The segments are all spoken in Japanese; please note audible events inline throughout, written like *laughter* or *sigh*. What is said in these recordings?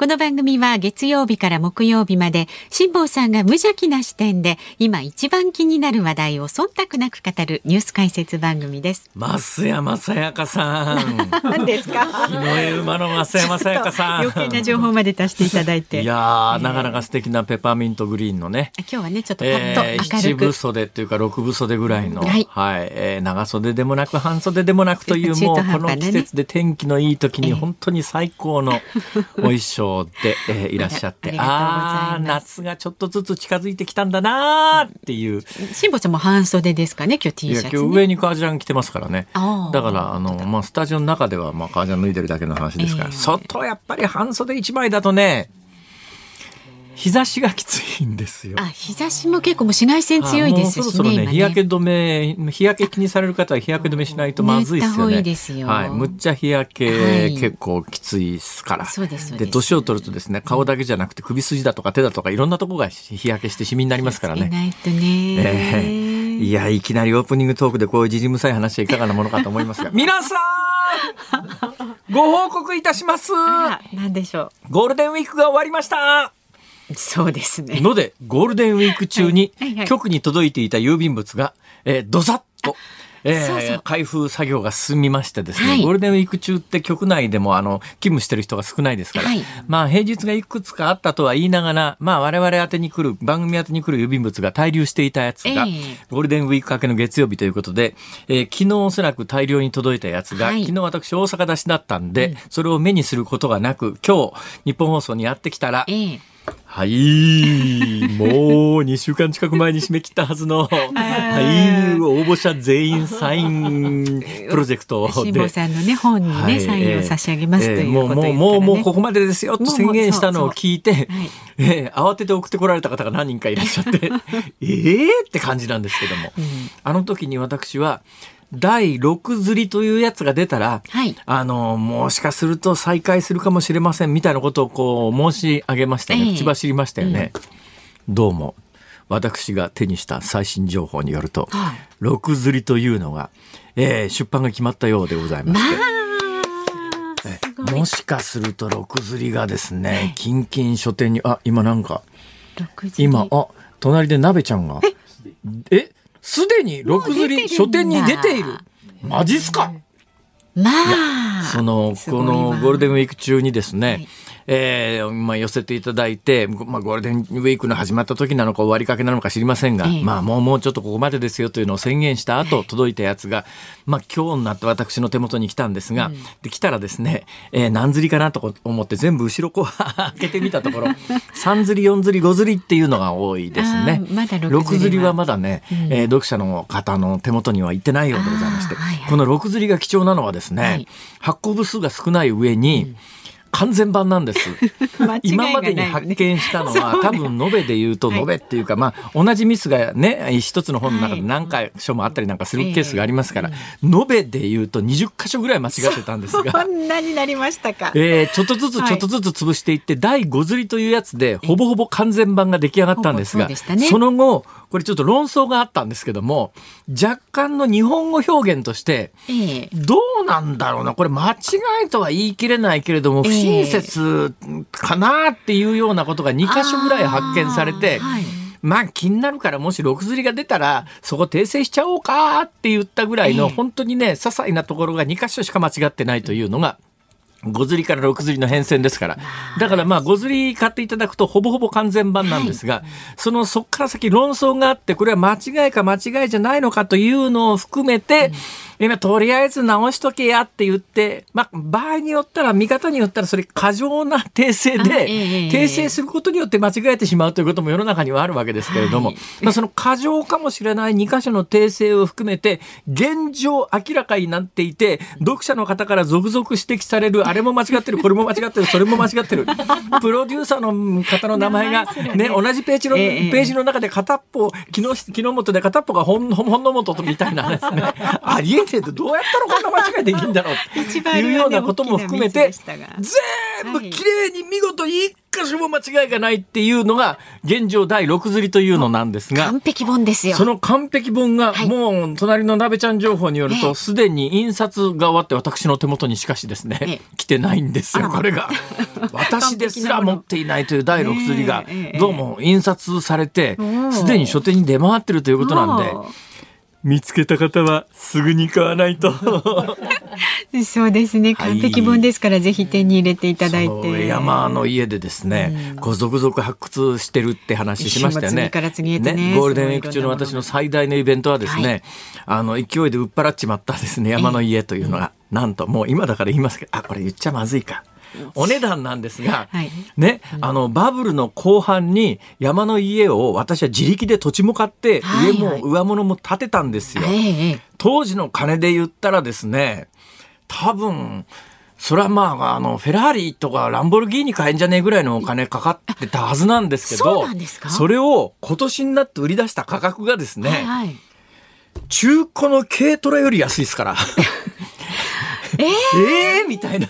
この番組は月曜日から木曜日まで辛坊さんが無邪気な視点で今一番気になる話題を忖度なく語るニュース解説番組です。増山さやかさん。何ですか？日の絵馬の増山さやかさん。余計な情報まで足していただいて。いや、えー、なかなか素敵なペパーミントグリーンのね。今日はねちょっとパッと明るく。七、えー、分袖っていうか六分袖ぐらいの、はい、はい、えー、長袖でもなく半袖でもなくという、もうこの季節で天気のいい時に本当に最高のお衣装で。えーいらっしゃって、ああ夏がちょっとずつ近づいてきたんだなっていう。辛坊さんも半袖ですかね、今日 T シャツ、ね、今日上に革ジャン着てますからね。だからあのまあスタジオの中ではまあ革ジャン脱いでるだけの話ですから、えー、外やっぱり半袖一枚だとね。日差しがきついんですよ。あ、日差しも結構もう紫外線強いですしね。そろそろね、ね日焼け止め、日焼け気にされる方は日焼け止めしないとまずいですよね。ですよはい、むっちゃ日焼け、はい、結構きついですから。そうです。で、年を取るとですね、顔だけじゃなくて首筋だとか手だとかいろんなところが日焼けしてシミになりますからね。ないとね。えー、いや、いきなりオープニングトークでこういうじじむさい話はいかがなものかと思いますが、*laughs* 皆さんご報告いたします。何でしょう。ゴールデンウィークが終わりました。そうですね。ので、ゴールデンウィーク中に、局に届いていた郵便物が、えー、どさっと、えー、そうそう。開封作業が進みましてですね、はい、ゴールデンウィーク中って局内でもあの勤務してる人が少ないですから、はい、まあ平日がいくつかあったとは言いながら、まあ我々宛てに来る、番組宛てに来る郵便物が滞留していたやつが、えー、ゴールデンウィーク明けの月曜日ということで、えー、昨日おそらく大量に届いたやつが、はい、昨日私大阪出しだったんで、うん、それを目にすることがなく、今日日本放送にやってきたら、えーはい、もう2週間近く前に締め切ったはずの、はい、応募者全員サインプロジェクトで。辛坊さんのね、本にね、はい、サインを差し上げますということ、ね、もう、もう、もうここまでですよ。と宣言したのを聞いて、慌てて送ってこられた方が何人かいらっしゃって、*laughs* ええって感じなんですけども、うん、あの時に私は、第6釣りというやつが出たら、はい、あの、もしかすると再開するかもしれませんみたいなことをこう申し上げましたね。口走りましたよね。うん、どうも。私が手にした最新情報によると、はい、6釣りというのが、えー、出版が決まったようでございまして。まあ、もしかすると6釣りがですね、近々書店に、あ、今なんか、今、あ、隣で鍋ちゃんが、え？すでに六釣り書店に出ている。マジっすかまあ。その、このゴールデンウィーク中にですね、はいえー、まあ、寄せていただいて、まあ、ゴールデンウィークの始まった時なのか終わりかけなのか知りませんが、えー、まあ、もう、もうちょっとここまでですよというのを宣言した後、届いたやつが、まあ、今日になって私の手元に来たんですが、うん、で、来たらですね、えー、何釣りかなと思って全部後ろこう *laughs* 開けてみたところ、3釣り、4釣り、5釣りっていうのが多いですね。まだ 6, 6釣りはまだね、うん、えー、読者の方の手元には行ってないようでございまして、はいはい、この6釣りが貴重なのはですね、はい、発行部数が少ない上に、うん完全版なんです。*laughs* 今までに発見したのは、多分延べで言うと延べっていうか、まあ同じミスがね一つの本の中で何回所もあったりなんかするケースがありますから、延べで言うと20箇所ぐらい間違ってたんですが。そんなになりましたか、*laughs* えー、ちょっとずつちょっとずつ潰していって、第5釣りというやつでほぼほぼ完全版が出来上がったんですが、その後これちょっと論争があったんですけども、若干の日本語表現として、どうなんだろうな、これ間違いとは言い切れないけれども、不思親切かなっていうようなことが2箇所ぐらい発見されて、はい。まあ気になるからもし6釣りが出たらそこ訂正しちゃおうかって言ったぐらいの、本当にね些細なところが2箇所しか間違ってないというのが5釣りから6釣りの変遷ですから。だからまあ5釣り買っていただくとほぼほぼ完全版なんですが、はい、そのそこから先論争があって、これは間違いか間違いじゃないのかというのを含めて、うん今とりあえず直しとけやって言って、まあ、場合によったら、見方によったら、それ過剰な訂正で、訂正することによって間違えてしまうということも世の中にはあるわけですけれども、はい、まあ、その過剰かもしれない2箇所の訂正を含めて、現状明らかになっていて、読者の方から続々指摘される、あれも間違ってる、これも間違ってる、それも間違ってる。*laughs* プロデューサーの方の名前が、ね、同じページの、ページの中で片っぽ、木の、木の元で片っぽが本本の元みたいなですね。*laughs* ありえてどうやったらこんな間違いできるんだろうっていうようなことも含めて全部きれいに見事一箇所も間違いがないっていうのが現状第6釣りというのなんですが完璧本ですよ。その完璧本がもう隣の鍋ちゃん情報によるとすでに印刷が終わって私の手元にしかしですね来てないんですよこれが。私ですら持っていないという第6釣りがどうも印刷されてすでに書店に出回ってるということなんで。見つけた方はすぐに買わないと。*laughs* そうですね。完璧本ですから、はい、ぜひ手に入れていただいて。山の家でですね、うん、続々発掘してるって話しましたよね、ね、ゴールデンウィーク中の私の最大のイベントはですね、はい、あの勢いで売っ払っちまったですね山の家というのが、えー、なんともう今だから言いますけどあこれ言っちゃまずいかお値段なんですが、はい、ね、あの、バブルの後半に山の家を私は自力で土地も買って、上も上物も建てたんですよ。当時の金で言ったらですね、多分、それはまあ、あの、フェラーリとかランボルギーニ買えんじゃねえぐらいのお金かかってたはずなんですけど、それを今年になって売り出した価格がですね、はいはい、中古の軽トラより安いですから。えー、えー、みたいな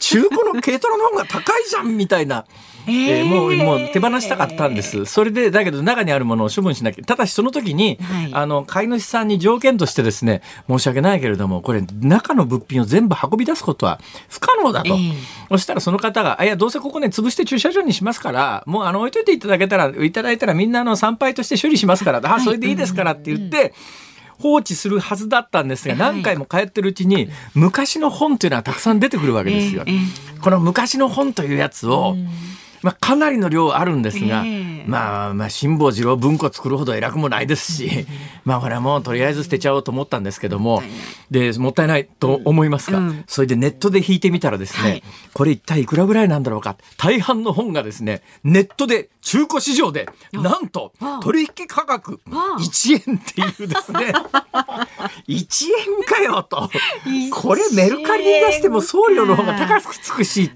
中古の軽トラの方が高いじゃんみたいな。えー、もうもう手放したかったんです。それでだけど中にあるものを処分しなきゃ。ただしその時に、はい、あの飼い主さんに条件としてですね申し訳ないけれどもこれ中の物品を全部運び出すことは不可能だと。えー、そしたらその方が「いやどうせここね潰して駐車場にしますからもうあの置いといていただけたらいただいたらみんなの参拝として処理しますから、あそれでいいですから」って言って。うんうん放置するはずだったんですが、何回も帰ってるうちに、昔の本というのはたくさん出てくるわけですよ。この昔の本というやつを、まあ、かなりの量あるんですが、えー、まあ、まあ、辛坊治郎文庫作るほど偉くもないですし、まあ、これはもうとりあえず捨てちゃおうと思ったんですけども、で、もったいないと思いますが、うん、それでネットで引いてみたらですね、はい、これ一体いくらぐらいなんだろうか、大半の本がですね、ネットで中古市場で、なんと、取引価格1円っていうですね、*laughs* 1円かよと。これメルカリに出しても送料の方が高くつくし、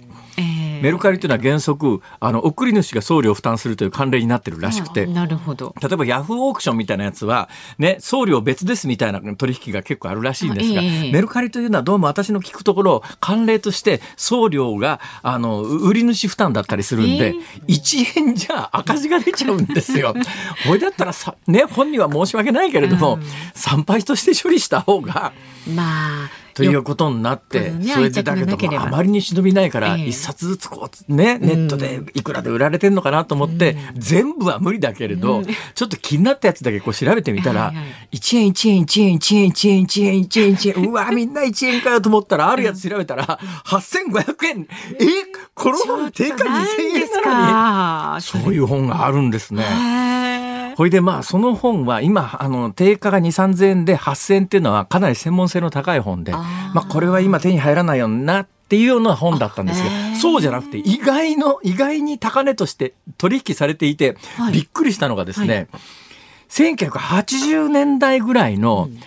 メルカリというのは原則あの送り主が送料を負担するという慣例になってるらしくて。なるほど。例えばヤフーオークションみたいなやつは、ね、送料別ですみたいな取引が結構あるらしいんですが、えー、メルカリというのはどうも私の聞くところ慣例として送料があの売り主負担だったりするんで、えー、1円じゃ赤字が出ちゃうんですよ。*laughs* これだったらさ、ね、本人は申し訳ないけれども、うん、参拝として処理した方が。まあということになって、ね、それでだけどあまりに忍びないから一冊ずつこうね、ネットでいくらで売られてんのかなと思って、全部は無理だけれど、ちょっと気になったやつだけこう調べてみたら、1円1円1円1円1円1円1円1円うわみんな1円かよと思ったらあるやつ調べたら8500円えこの本定価2000円なのにそういう本があるんですね。ほいでまあその本は今あの定価が2 3 0 0円で8,000円っていうのはかなり専門性の高い本でまあこれは今手に入らないよなっていうような本だったんですが、そうじゃなくて意外の意外に高値として取引されていて、びっくりしたのがですね、はい。1980年代ぐらいの、うん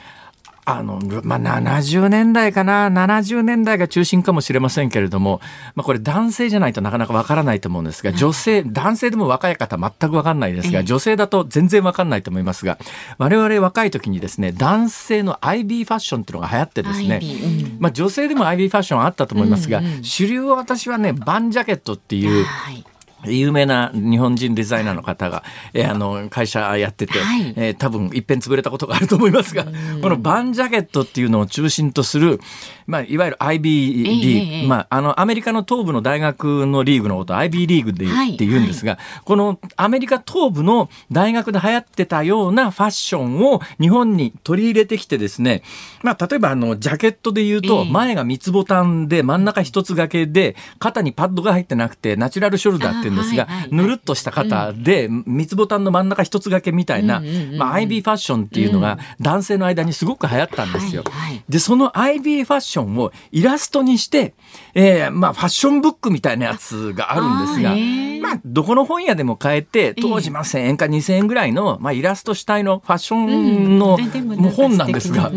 あの、まあ、70年代かな、70年代が中心かもしれませんけれども、まあ、これ男性じゃないとなかなかわからないと思うんですが、女性、男性でも若い方全くわかんないですが、女性だと全然わかんないと思いますが、我々若い時にですね、男性の IB ファッションっていうのが流行ってですね、うん、まあ、女性でも IB ファッションあったと思いますが、主流は私はね、バンジャケットっていう、はい有名な日本人デザイナーの方が、えー、あの会社やってて、はい、えー、多分いっぺん潰れたことがあると思いますが、このバンジャケットっていうのを中心とする、まあ、いわゆる IB リーグ、ええ、まあ、あの、アメリカの東部の大学のリーグのことを IB リーグで、はい、って言うんですが、このアメリカ東部の大学で流行ってたようなファッションを日本に取り入れてきてですね、まあ、例えばあの、ジャケットで言うと、前が三つボタンで真ん中一つ掛けで、肩にパッドが入ってなくて、ナチュラルショルダーって言うんですが、ぬるっとした肩で、三つボタンの真ん中一つ掛けみたいな、まあ、IB ファッションっていうのが男性の間にすごく流行ったんですよ。で、その IB ファッションをイラストにして、えー、まあ、ファッションブックみたいなやつがあるんですが、まあ、どこの本屋でも買えて、当時まあ1000円か2000円ぐらいの、まあ、イラスト主体のファッションの、もう本なんですが、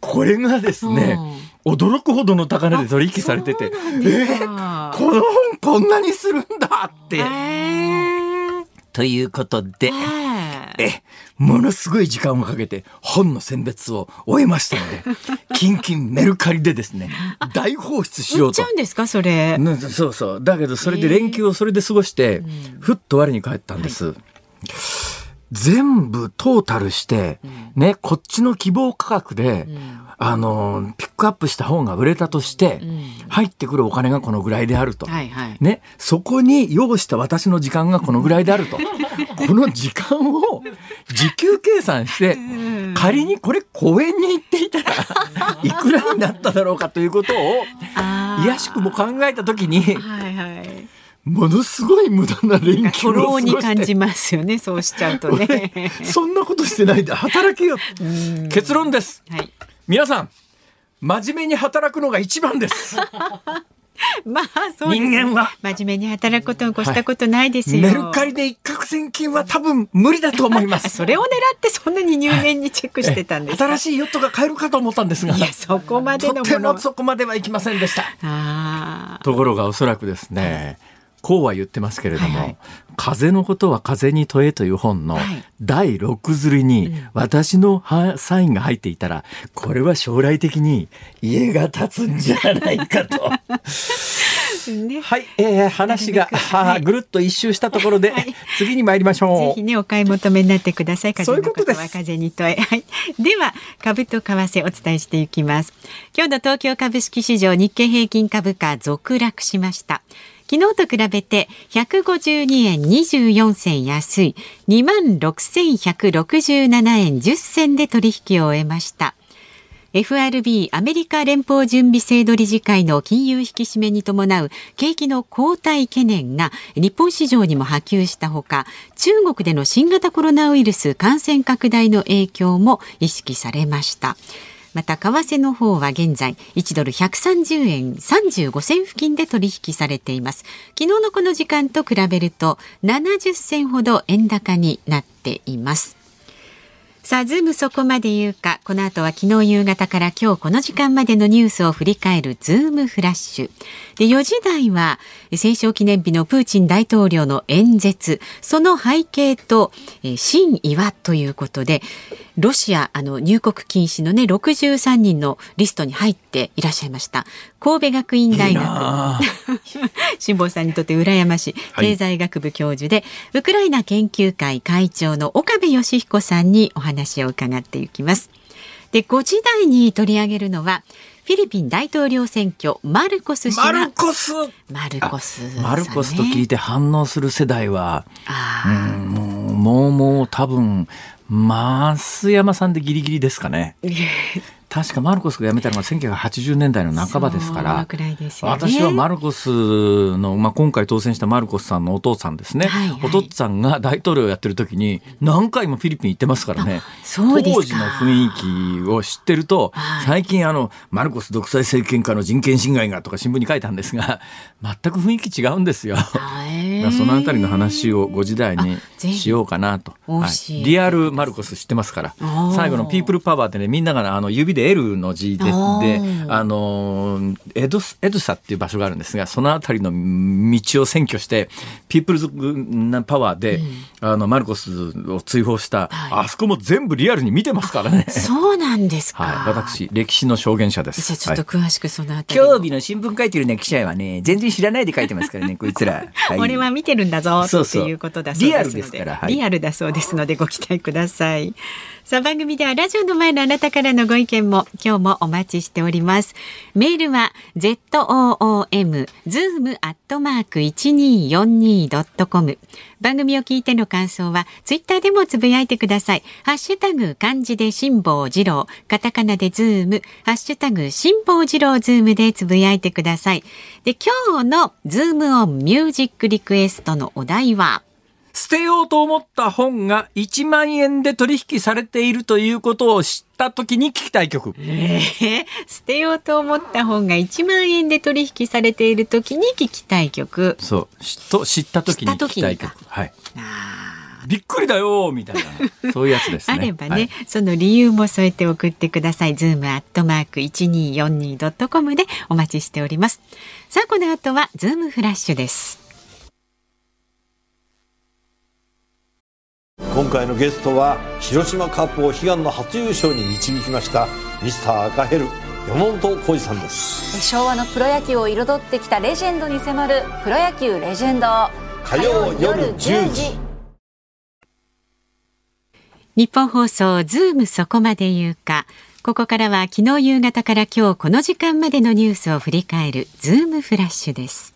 これがですね、驚くほどの高値で取引されてて、えー、この本こんなにするんだって。ということで、え、ものすごい時間をかけて本の選別を終えましたので、*laughs* キンキンメルカリでですね、大放出しようと。売っちゃうんですか、それ？そうそう。だけど、それで連休をそれで過ごして、ふっと我に返ったんです。はい全部トータルして、ね、こっちの希望価格で、あの、ピックアップした方が売れたとして、入ってくるお金がこのぐらいであると。ね、そこに要した私の時間がこのぐらいであると。*laughs* この時間を時給計算して、仮にこれ公園に行っていたら、*laughs* いくらになっただろうかということを、いやしくも考えたときに、はいはい。ものすごい無駄な連休をに感じますよねそうしちゃうとね。*laughs* そんなことしてないで働けよ。結論です、はい、皆さん真面目に働くのが一番です。*laughs* まあそう人間は。真面目に働くことに越したことないですよ、はい、メルカリで一攫千金は多分無理だと思います。*laughs* それを狙ってそんなに入念にチェックしてたんです新しいヨットが買えるかと思ったんですが。いやそこまでのもの。とてもそこまではいきませんでした。ところがおそらくですね、こうは言ってますけれども、はいはい、風のことは風に問えという本の第6釣りに私のサインが入っていたら、これは将来的に家が建つんじゃないかと。ね、はい、えー、話が、はい、ぐるっと一周したところで、はい、次に参りましょう。ぜひね、お買い求めになってください。風のことは風に問え。はい、では、株と為替お伝えしていきます。今日の東京株式市場日経平均株価続落しました。昨日と比べて152円24銭安い2万6167円10銭で取引を終えました。FRB アメリカ連邦準備制度理事会の金融引き締めに伴う景気の後退懸念が日本市場にも波及したほか中国での新型コロナウイルス感染拡大の影響も意識されました。また為替の方は現在1ドル130円35銭付近で取引されています。昨日のこの時間と比べると70銭ほど円高になっています。さあ、ズームそこまで言うか。この後は昨日夕方から今日この時間までのニュースを振り返るズームフラッシュ。で、4時台は戦勝記念日のプーチン大統領の演説、その背景と、えー、真意ということで、ロシアあの入国禁止のね63人のリストに入っていらっしゃいました。神戸学院大学。*laughs* 辛坊さんにとって羨ましい。経済学部教授で、はい、ウクライナ研究会会長の岡部義彦さんにお話を伺っていきます。で5時台に取り上げるのはフィリピン大統領選挙マルコス氏マルコス？マルコス、ね、マルコスと聞いて反応する世代はうんもうもう多分増山さんでギリギリですかね。*laughs* 確かマルコスが辞めたのが1980年代の半ばですから、ね、私はマルコスの、まあ、今回当選したマルコスさんのお父さんですね、はいはい、お父さんが大統領をやってる時に何回もフィリピン行ってますからね。当時の雰囲気を知ってると、はい、最近あのマルコス独裁政権下の人権侵害がとか新聞に書いたんですが *laughs* 全く雰囲気違うんですよ。まあそのあたりの話をご時代にしようかなと、はい、リアルマルコス知ってますから。最後のピープルパワーってねみんながあの指でで L の字でであのエドエドサっていう場所があるんですがその辺りの道を占拠してピープルズパワーで、うん、あのマルコスを追放した、はい、あそこも全部リアルに見てますからね。そうなんですか。はい、私歴史の証言者です。じゃちょっと詳しくそのあたり、はい、今日日の新聞書いてるね記者はね全然知らないで書いてますからねこいつら。*laughs* はい、俺はん見てるんだぞっていうことだそうですのでリアルですから、はい、リアルだそうですのでご期待ください。さあ番組ではラジオの前のあなたからのご意見も今日もお待ちしております。メールは zoom zoom アットマーク一二四二ドットコム。番組を聞いての感想はツイッターでもつぶやいてください。ハッシュタグ漢字で辛坊治郎、カタカナでズーム、ハッシュタグ辛坊治郎ズームでつぶやいてください。で今日のズームオンミュージックリクエストのお題は？捨てようと思った本が1万円で取引されているということを知った時に聞きたい曲。えー、捨てようと思った本が1万円で取引されている時に聞きたい曲。そう。と知った時に聞きたい曲。はい。びっくりだよみたいな *laughs* そういうやつですね。あればね、はい、その理由も添えて送ってください。 zoom アットマーク一二四二ドットコムでお待ちしております。さあこの後はズームフラッシュです。今回のゲストは広島カープを悲願の初優勝に導きましたミスター赤ヘル山本浩二さんです。昭和のプロ野球を彩ってきたレジェンドに迫る「プロ野球レジェンド」火曜夜10時。ニッポン放送ズームそこまで言うか。ここからは昨日夕方から今日この時間までのニュースを振り返るズームフラッシュです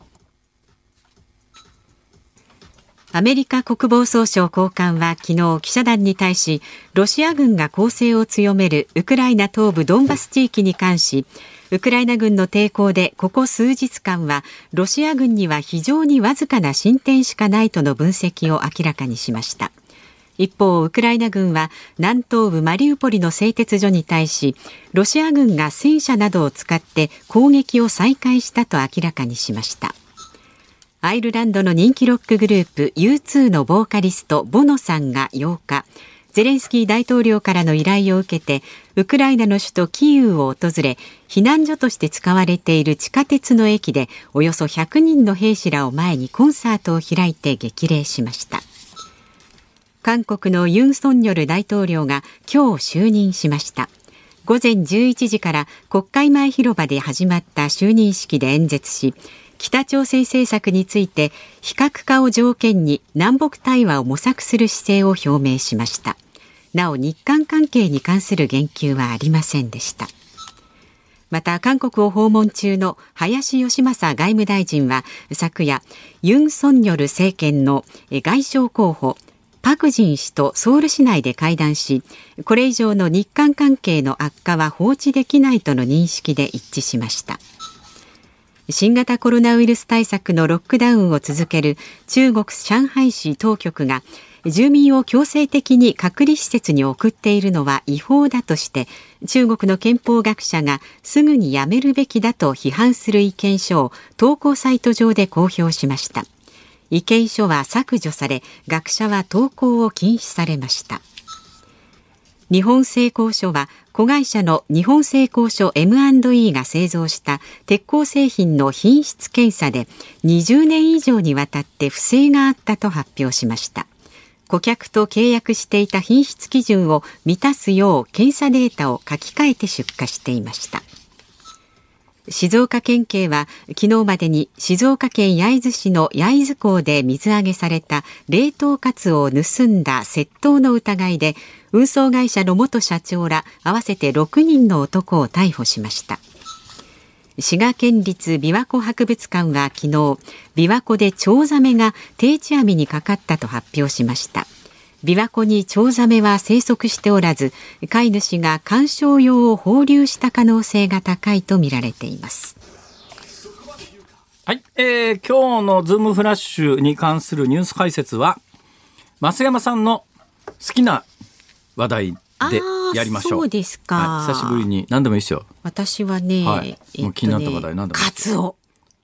アメリカ国防総省高官は昨日記者団に対しロシア軍が攻勢を強めるウクライナ東部ドンバス地域に関しウクライナ軍の抵抗でここ数日間はロシア軍には非常にわずかな進展しかないとの分析を明らかにしました。一方ウクライナ軍は南東部マリウポリの製鉄所に対しロシア軍が戦車などを使って攻撃を再開したと明らかにしました。アイルランドの人気ロックグループ U2 のボーカリストボノさんが8日ゼレンスキー大統領からの依頼を受けてウクライナの首都キーウを訪れ避難所として使われている地下鉄の駅でおよそ100人の兵士らを前にコンサートを開いて激励しました。韓国のユン・ソンニョル大統領が今日就任しました。午前11時から国会前広場で始まった就任式で演説し北朝鮮政策について非核化を条件に南北対話を模索する姿勢を表明しました。なお日韓関係に関する言及はありませんでした。また韓国を訪問中の林芳正外務大臣は昨夜ユン・ソンニョル政権の外相候補パク・ジン氏とソウル市内で会談しこれ以上の日韓関係の悪化は放置できないとの認識で一致しました。新型コロナウイルス対策のロックダウンを続ける中国上海市当局が住民を強制的に隔離施設に送っているのは違法だとして中国の憲法学者がすぐにやめるべきだと批判する意見書を投稿サイト上で公表しました。意見書は削除され学者は投稿を禁止されました。日本製鋼所は子会社の日本製鋼所 M&E が製造した鉄鋼製品の品質検査で20年以上にわたって不正があったと発表しました。顧客と契約していた品質基準を満たすよう検査データを書き換えて出荷していました。静岡県警は昨日までに静岡県焼津市の焼津港で水揚げされた冷凍カツオを盗んだ窃盗の疑いで運送会社の元社長ら合わせて6人の男を逮捕しました。滋賀県立琵琶湖博物館は昨日琵琶湖でチョウザメが定置網にかかったと発表しました。琵琶湖にチョウザメは生息しておらず飼い主が観賞用を放流した可能性が高いとみられています。はい、えー、今日のズームフラッシュに関するニュース解説は増山さんの好きな話題でやりましょう。そうですか、はい、久しぶりに何でもいいですよ。私はね、はい、もう気になった話題何でもいい。カツオ。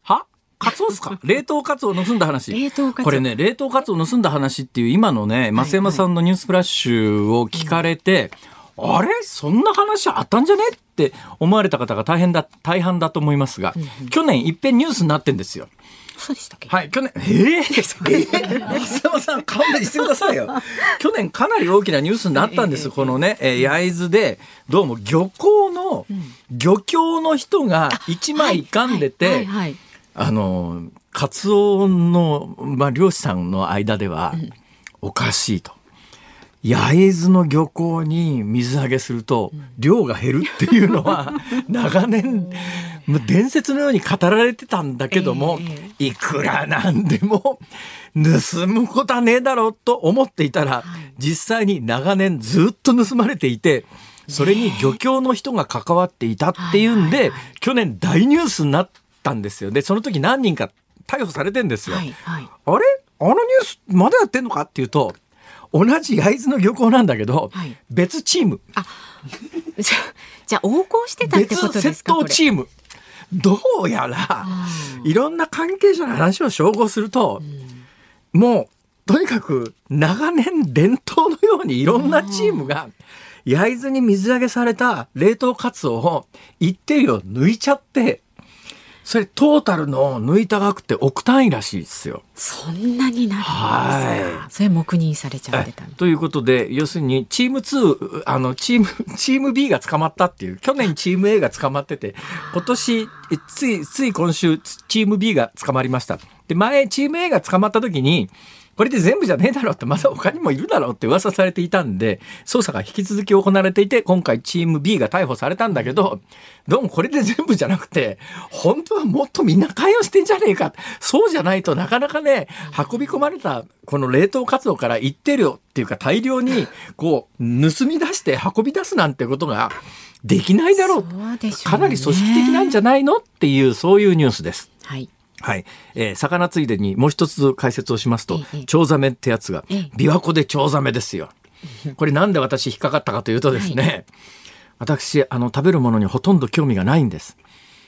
は？カツオですか？*laughs* 冷凍カツオ盗んだ話。冷凍カツこれね、冷凍カツオ盗んだ話っていう今のね、増山さんのニュースフラッシュを聞かれて、はいはい、あれ？そんな話あったんじゃね？って思われた方が大変だ、大半だと思いますが、去年いっぺんニュースになってんですよ。そうでしたっけ？はい、去年、えー、えー、松山さん、勘弁してくださいよ。*laughs* 去年かなり大きなニュースになったんです、このね、えー、焼津で、どうも漁港の、漁協の人が一枚噛んでて、あの、カツオの、まあ、漁師さんの間ではおかしいと。焼津の漁港に水揚げすると量が減るっていうのは *laughs* 長年伝説のように語られてたんだけども、いくらなんでも盗むことはねえだろうと思っていたら、実際に長年ずっと盗まれていてそれに漁協の人が関わっていたっていうんで、去年大ニュースになったんですよ。でその時何人か逮捕されてんですよ。はいはい、あれ？あのニュースまだやってんのか？っていうと同じ焼津の漁港なんだけど、はい、別チーム。あじゃじゃあ横行してたってことですか？別窃盗チーム。どうやら、いろんな関係者の話を照合すると、うん、もうとにかく長年伝統のようにいろんなチームが焼津に水揚げされた冷凍カツオを一定量抜いちゃってそれトータルの抜いた額って億単位らしいですよ。そんなになるんですはい。それ黙認されちゃってたということで、要するにチーム2、あの、チーム、*laughs* チーム B が捕まったっていう、去年チーム A が捕まってて、今年、つい、つい今週、チーム B が捕まりました。で、前、チーム A が捕まった時に、これで全部じゃねえだろうってまだ他にもいるだろうって噂されていたんで捜査が引き続き行われていて今回チーム B が逮捕されたんだけどどうもこれで全部じゃなくて本当はもっとみんな関与してんじゃねえか。そうじゃないとなかなかね運び込まれたこの冷凍活動から一定量っていうか大量にこう盗み出して運び出すなんてことができないだろう。う、ね、かなり組織的なんじゃないの？っていうそういうニュースです。はいはい。えー、魚ついでにもう一つ解説をしますと、チョウザメってやつが、琵琶湖でチョウザメですよ。*laughs* これなんで私引っかかったかというとですね、はい、私、あの、食べるものにほとんど興味がないんです。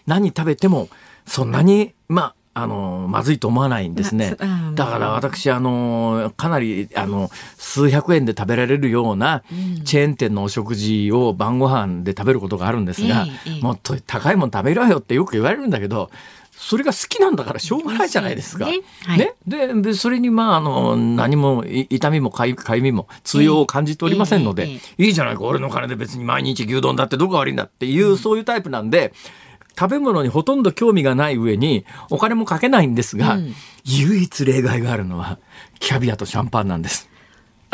何食べても、そんなに、まあ、あの、まずいと思わないんですね。だから私、あの、かなり、あの、数百円で食べられるようなチェーン店のお食事を晩ご飯で食べることがあるんですが、もっと高いもの食べろよってよく言われるんだけど、それが好きなんだからしょうがないじゃないですか。ね、はい、ね、でそれにまああの何も痛みもかゆみも通用を感じておりませんので、えーえー、いいじゃないか俺の金で別に毎日牛丼だってどこが悪いんだっていう、うん、そういうタイプなんで。食べ物にほとんど興味がない上にお金もかけないんですが、うん、唯一例外があるのはキャビアとシャンパンなんです。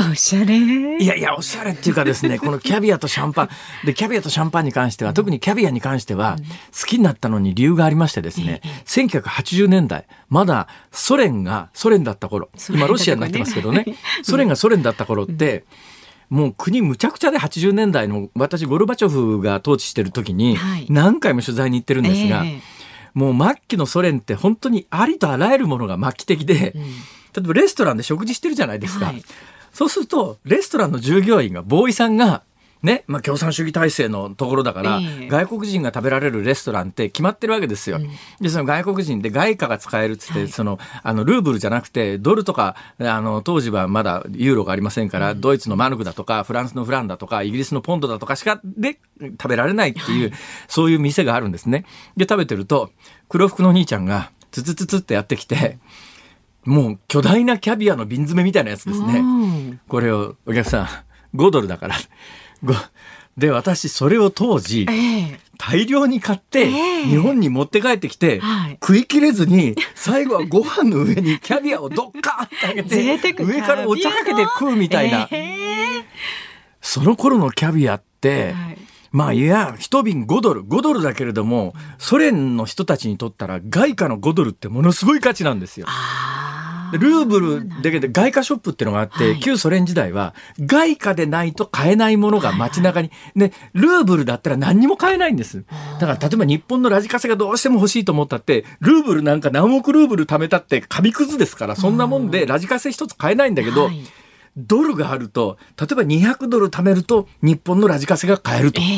おしゃれ。いやいや、おしゃれっていうかですね、*laughs* このキャビアとシャンパン。で、キャビアとシャンパンに関しては、特にキャビアに関しては、好きになったのに理由がありましてですね、1980年代、まだソ連がソ連だった頃、今ロシアになってますけどね、ソ連がソ連だった頃って、もう国むちゃくちゃで80年代の私ゴルバチョフが統治してる時に何回も取材に行ってるんですが、もう末期のソ連って本当にありとあらゆるものが末期的で、例え。ばレストランで食事してるじゃないですか。はいそうするとレストランの従業員がボーイさんがねまあ、共産主義体制のところだから、えー、外国人が食べられるレストランって決まってるわけですよ。うん、でその外国人で外貨が使えるっつって、はい、そのあのルーブルじゃなくてドルとかあの当時はまだユーロがありませんから、うん、ドイツのマルクだとかフランスのフランだとかイギリスのポンドだとかしかで食べられないっていう、はい、そういう店があるんですね。で食べてると黒服の兄ちゃんがツツツツってやってきて。もう巨大なキャビアの瓶詰めみたいなやつですね。これをお客さん5ドルだから。で私それを当時、えー、大量に買って、日本に持って帰ってきて、食い切れずに最後はご飯の上にキャビアをドッカーってあげて上からお茶かけて食うみたいな、えー、その頃のキャビアって、はい。まあいや一瓶5ドル。5ドルだけれどもソ連の人たちにとったら外貨の5ドルってものすごい価値なんですよ。ルーブルだけで外貨ショップっていうのがあって、はい、旧ソ連時代は外貨でないと買えないものが街中に、ね、ルーブルだったら何にも買えないんです。だから例えば日本のラジカセがどうしても欲しいと思ったって、ルーブルなんか何億ルーブル貯めたって紙くずですから、そんなもんでラジカセ一つ買えないんだけど、はいドルがあると例えば200ドル貯めると日本のラジカセが買えると、えー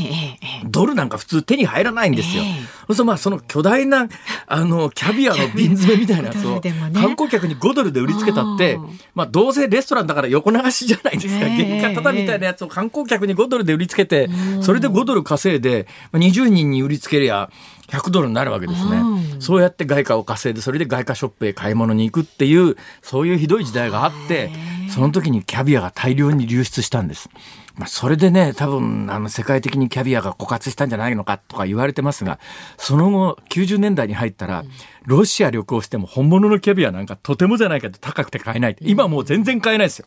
えー、ドルなんか普通手に入らないんですよ。えー、そまあその巨大なあのキャビアの瓶詰めみたいなやつを観光客に5ドルで売りつけたって、まあどうせレストランだから横流しじゃないですか、原価ただみたいなやつを観光客に5ドルで売りつけてそれで5ドル稼いで20人に売りつけりゃ100ドルになるわけですね。そうやって外貨を稼いでそれで外貨ショップへ買い物に行くっていうそういうひどい時代があってその時にキャビアが大量に流出したんです。まあ、それでね、多分、あの、世界的にキャビアが枯渇したんじゃないのかとか言われてますが、その後、90年代に入ったら、ロシア旅行しても本物のキャビアなんかとてもじゃないけど高くて買えない。今もう全然買えないですよ。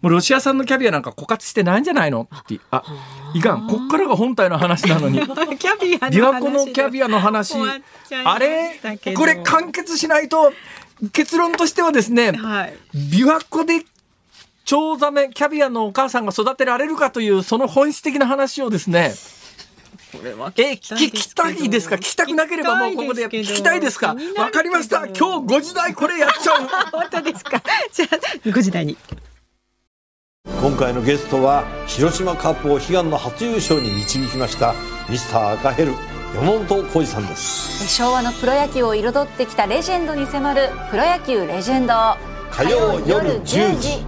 もうロシア産のキャビアなんか枯渇してないんじゃないのってあいかん。こっからが本体の話なのに。*laughs* キャビア琵琶湖のキャビアの話。あれ？これ完結しないと結論としてはですね、はい、琵琶湖でチョウザメキャビアのお母さんが育てられるかというその本質的な話をですねこれは聞きたいですか？聞きたくなければもうここで聞きたいですか？わかりました。今日5時台これやっちゃう。*laughs* 本当ですか？じゃあ5時台に今回のゲストは広島カップを悲願の初優勝に導きましたミスター赤ヘル山本浩二さんです。昭和のプロ野球を彩ってきたレジェンドに迫る「プロ野球レジェンド」火曜夜10時。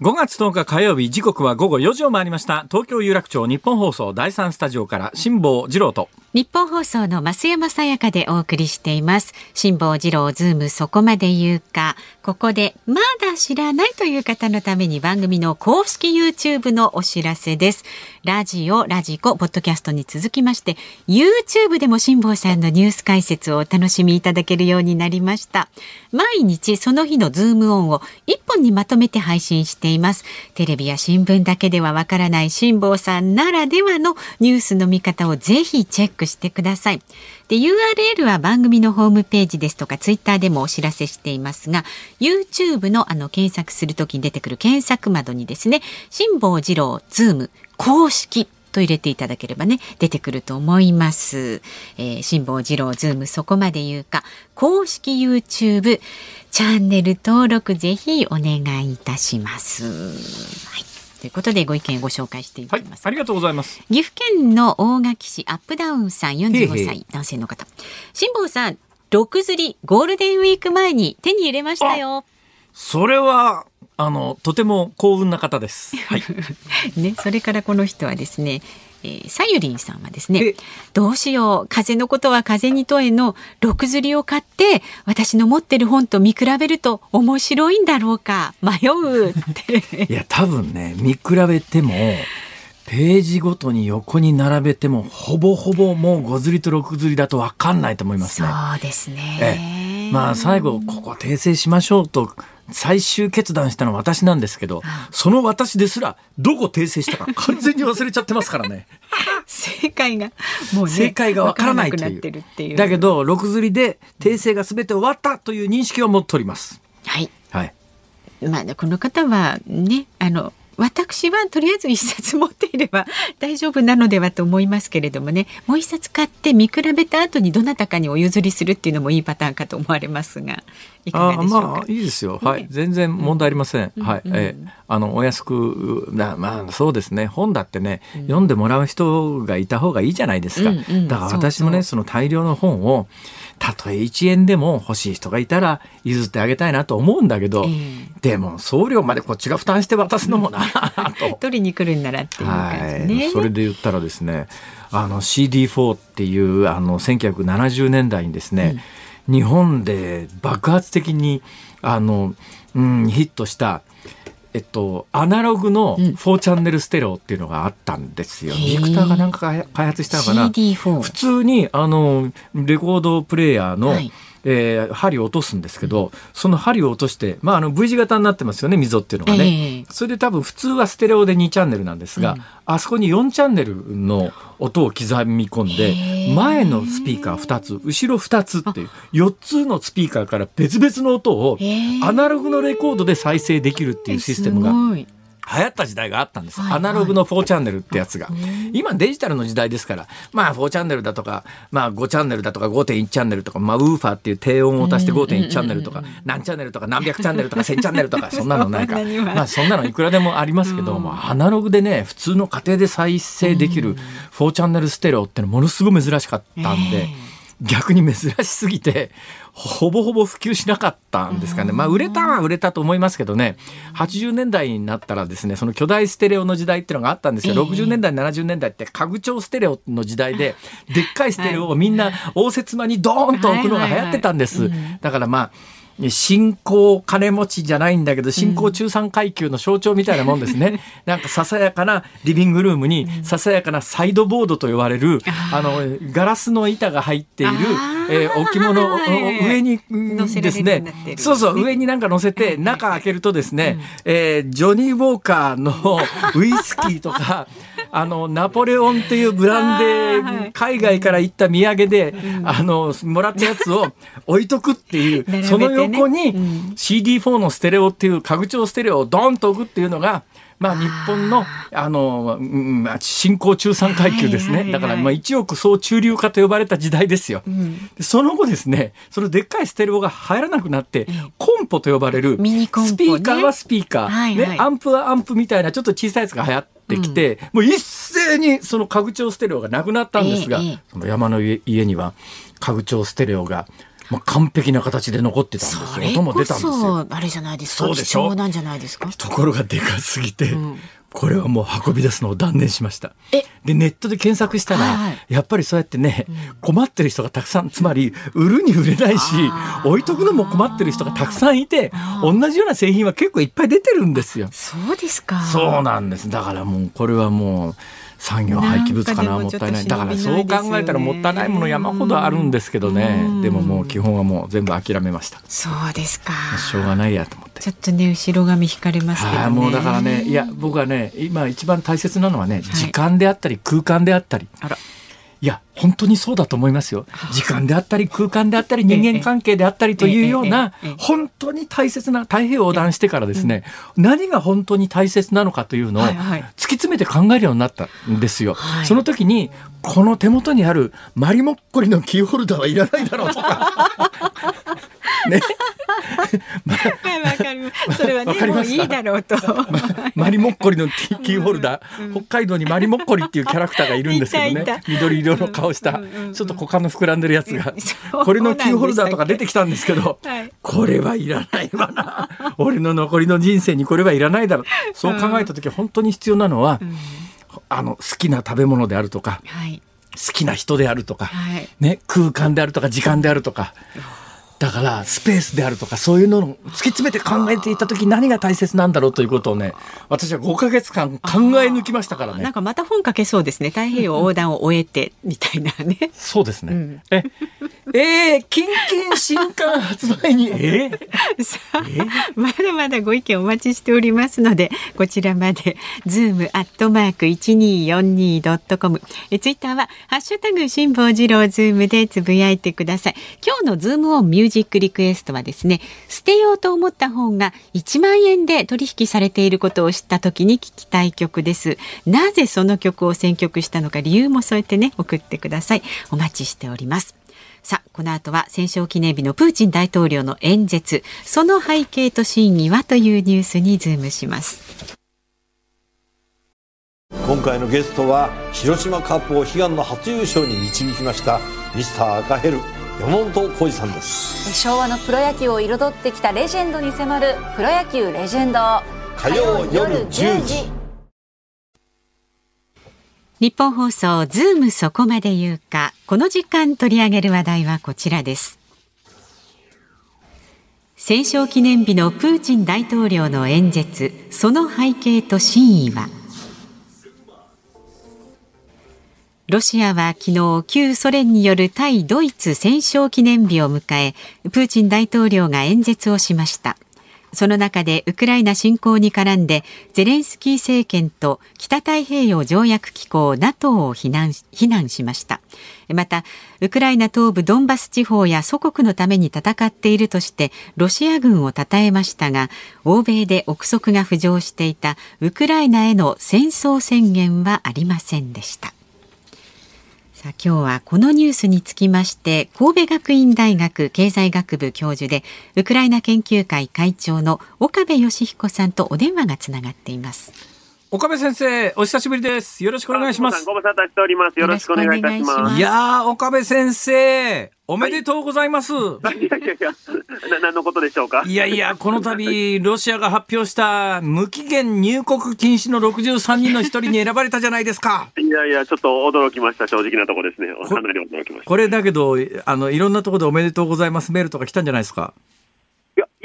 5月10日火曜日時刻は午後4時を回りました。東京有楽町ニッポン放送第三スタジオから辛坊治郎とニッポン放送の増山さやかでお送りしています。辛坊治郎ズームそこまで言うか。ここでまだ知らないという方のために番組の公式 YouTube のお知らせです。ラジオラジコポッドキャストに続きまして YouTube でも辛坊さんのニュース解説をお楽しみいただけるようになりました。毎日その日のズームオンを一本にまとめて配信しています。テレビや新聞だけではわからない辛坊さんならではのニュースの見方をぜひチェッククしてください。で URL は番組のホームページですとかツイッターでもお知らせしていますが YouTube のあの検索するときに出てくる検索窓にですね辛坊治郎ズーム公式と入れていただければね出てくると思います。えー、辛坊治郎ズームそこまで言うか公式 YouTube チャンネル登録ぜひお願いいたします。はいということでご意見ご紹介していきます、はい、ありがとうございます。岐阜県の大垣市アップダウンさん45歳男性の方。辛坊さん6釣りゴールデンウィーク前に手に入れましたよ。それはあのとても幸運な方です。はい。*laughs* ね、それからこの人はですね、えー、さゆりんさんはですねどうしよう風のことは風に問えの六釣りを買って私の持ってる本と見比べると面白いんだろうか。迷うって。*laughs* いや多分ね見比べてもページごとに横に並べてもほぼほぼもう5釣りと6釣りだと分かんないと思いますね。そうですね。まあ最後ここ訂正しましょうと最終決断したのは私なんですけど、その私ですらどこ訂正したか *laughs* 完全に忘れちゃってますからね。正解がもう、ね、正解がわからないというだけど6釣りで訂正が全て終わったという認識を持っております。はい。はい。まあこの方はねあの私はとりあえず一冊持っていれば *laughs* 大丈夫なのではと思いますけれどもね。もう一冊買って見比べた後にどなたかにお譲りするっていうのもいいパターンかと思われますがいかがでしょうか？まあいいですよ、はい、全然問題ありません、うん、はい、うん、えあのお安くなまあそうですね。本だってね、うん、読んでもらう人がいた方がいいじゃないですか、うんうん、だから私もねその大量の本をたとえ1円でも欲しい人がいたら譲ってあげたいなと思うんだけど、えー、でも送料までこっちが負担して渡すのもなと。*laughs* 取りに来るんならっていう感じね、はい、それで言ったらですねあの CD4 っていうあの1970年代にですね、うん、日本で爆発的にあの、うん、ヒットしたえっと、アナログの4チャンネルステレオっていうのがあったんですよ。ビクターがなんか開発したのかな。普通にあのレコードプレーヤーの、はいえー、針を落とすんですけど、その針を落として、まあ、あの V 字型になってますよね溝っていうのがね、えー、それで多分普通はステレオで2チャンネルなんですが、うん、あそこに4チャンネルの音を刻み込んで前のスピーカー2つ後ろ2つっていう4つのスピーカーから別々の音をアナログのレコードで再生できるっていうシステムが。流行った時代があったんです、アナログの4チャンネルってやつが。今デジタルの時代ですから。まあ4チャンネルだとか、まあ、5チャンネルだとか5.1チャンネルとか、まあ、ウーファーっていう低音を足して5.1チャンネルとか何チャンネルとか何百チャンネルとか *laughs* 1000チャンネルとかそんなのないか。まあそんなのいくらでもありますけど、もアナログでね普通の家庭で再生できる4チャンネルステレオってのものすごい珍しかったんで。逆に珍しすぎてほぼほぼ普及しなかったんですかね。まあ、売れたは売れたと思いますけどね、80年代になったらですね、その巨大ステレオの時代っていうのがあったんですよ。60年代、70年代って家具調ステレオの時代で、*laughs* でっかいステレオをみんな応接間にドーンと置くのが流行ってたんです。だからまあ、新興金持ちじゃないんだけど新興中産階級の象徴みたいなもんですね、うん、なんかささやかなリビングルームにささやかなサイドボードと呼ばれる、あのガラスの板が入っている、えー、置物上にですね。そうそう上になんか乗せて中開けるとですね、えー、ジョニー・ウォーカーの *laughs* ウイスキーとかあのナポレオンっていうブランデー海外から行った土産で、あのもらったやつを *laughs* 置いとくっていう、その横に CD4 のステレオっていう家具調ステレオをドンと置くっていうのがまあ、日本のあの、うん、新興中産階級ですね、だからまあ一億総中流化と呼ばれた時代ですよ、うん、その後ですねそのでっかいステレオが入らなくなって、コンポと呼ばれるスピーカーはスピーカー、ね、アンプはアンプみたいなちょっと小さいやつが流行ってきて、うん、もう一斉にその家具調ステレオがなくなったんですが、えー、その山の家には家具調ステレオがまあ、完璧な形で残ってたんですよ。音も出たんですよ。あれじゃないですか？そうでしょ。なんじゃないですか？ところがでかすぎて、うん、これはもう運び出すのを断念しました。でネットで検索したら、はい、やっぱりそうやってね、うん、困ってる人がたくさんつまり売るに売れないし置いとくのも困ってる人がたくさんいて同じような製品は結構いっぱい出てるんですよ。そうですか。そうなんです。だからもうこれはもう。産業廃棄物かなもったいないだからそう考えたらもったいないもの山ほどあるんですけどねでももう基本はもう全部諦めましたそうですかしょうがないやと思ってちょっとね後ろ髪引かれますけど、ね、もうだからねいや僕はね今一番大切なのはね、時間であったり空間であったり。あら。いや本当にそうだと思いますよ。時間であったり空間であったり人間関係であったりというような本当に大切な太平洋横断してからですね何が本当に大切なのかというのを突き詰めて考えるようになったんですよ。その時にこの手元にあるマリモッコリのキーホルダーはいらないだろうとかね。まあ、わかります。それはね、もういいだろうと。マリモッコリのキーホルダー、北海道にマリモッコリっていうキャラクターがいるんですけどね。緑色の顔した、ちょっと股間の膨らんでるやつが、これのキーホルダーとか出てきたんですけど、これはいらないわな。俺の残りの人生にこれはいらないだろう。そう考えた時、本当に必要なのは、あの好きな食べ物であるとか、好きな人であるとか、ね、空間であるとか時間であるとか。だからスペースであるとかそういうのを突き詰めて考えていた時何が大切なんだろうということをね私は5か月間考え抜きましたからね。なんかまた本書けそうですね。太平洋横断を終えてみたいなね。そうですね、うん、ええー、キンキン新刊発売に？*laughs* えー、さあ、えー、まだまだご意見お待ちしておりますのでこちらまでズームアットマーク 1242.com えツイッターはハッシュタグ辛坊治郎ズームでつぶやいてください。今日のズームオンミュージックリクエストはですね捨てようと思った本が1万円で取引されていることを知った時に聞きたい曲です。なぜその曲を選曲したのか理由も添えてね送ってください。お待ちしております。さあこの後は戦勝記念日のプーチン大統領の演説。その背景と真意はというニュースにズームします。今回のゲストは広島カープを悲願の初優勝に導きましたミスター赤ヘル。山本浩二さんです。昭和のプロ野球を彩ってきたレジェンドに迫る「プロ野球レジェンド」火曜夜10時。日本放送ズームそこまで言うか。この時間取り上げる話題はこちらです。戦勝記念日のプーチン大統領の演説。その背景と真意は？ロシアは昨日旧ソ連による対ドイツ戦勝記念日を迎えプーチン大統領が演説をしました。その中でウクライナ侵攻に絡んでゼレンスキー政権と北太平洋条約機構 NATO を非難非難しました。またウクライナ東部ドンバス地方や祖国のために戦っているとしてロシア軍を称えましたが欧米で憶測が浮上していたウクライナへの戦争宣言はありませんでした。今日はこのニュースにつきまして神戸学院大学経済学部教授でウクライナ研究会会長の岡部義彦さんとお電話がつながっています。岡部先生お久しぶりです。よろしくお願いします。ご無沙汰しております。よろしくお願いいたします。いや岡部先生おめでとうございます。はい、いやいやいや、何のことでしょうか？いやいや、この度、ロシアが発表した無期限入国禁止の63人の一人に選ばれたじゃないですか。いやいや、ちょっと驚きました、正直なところですね。かなり驚きました。これだけど、あの、いろんなところでおめでとうございますメールとか来たんじゃないですか？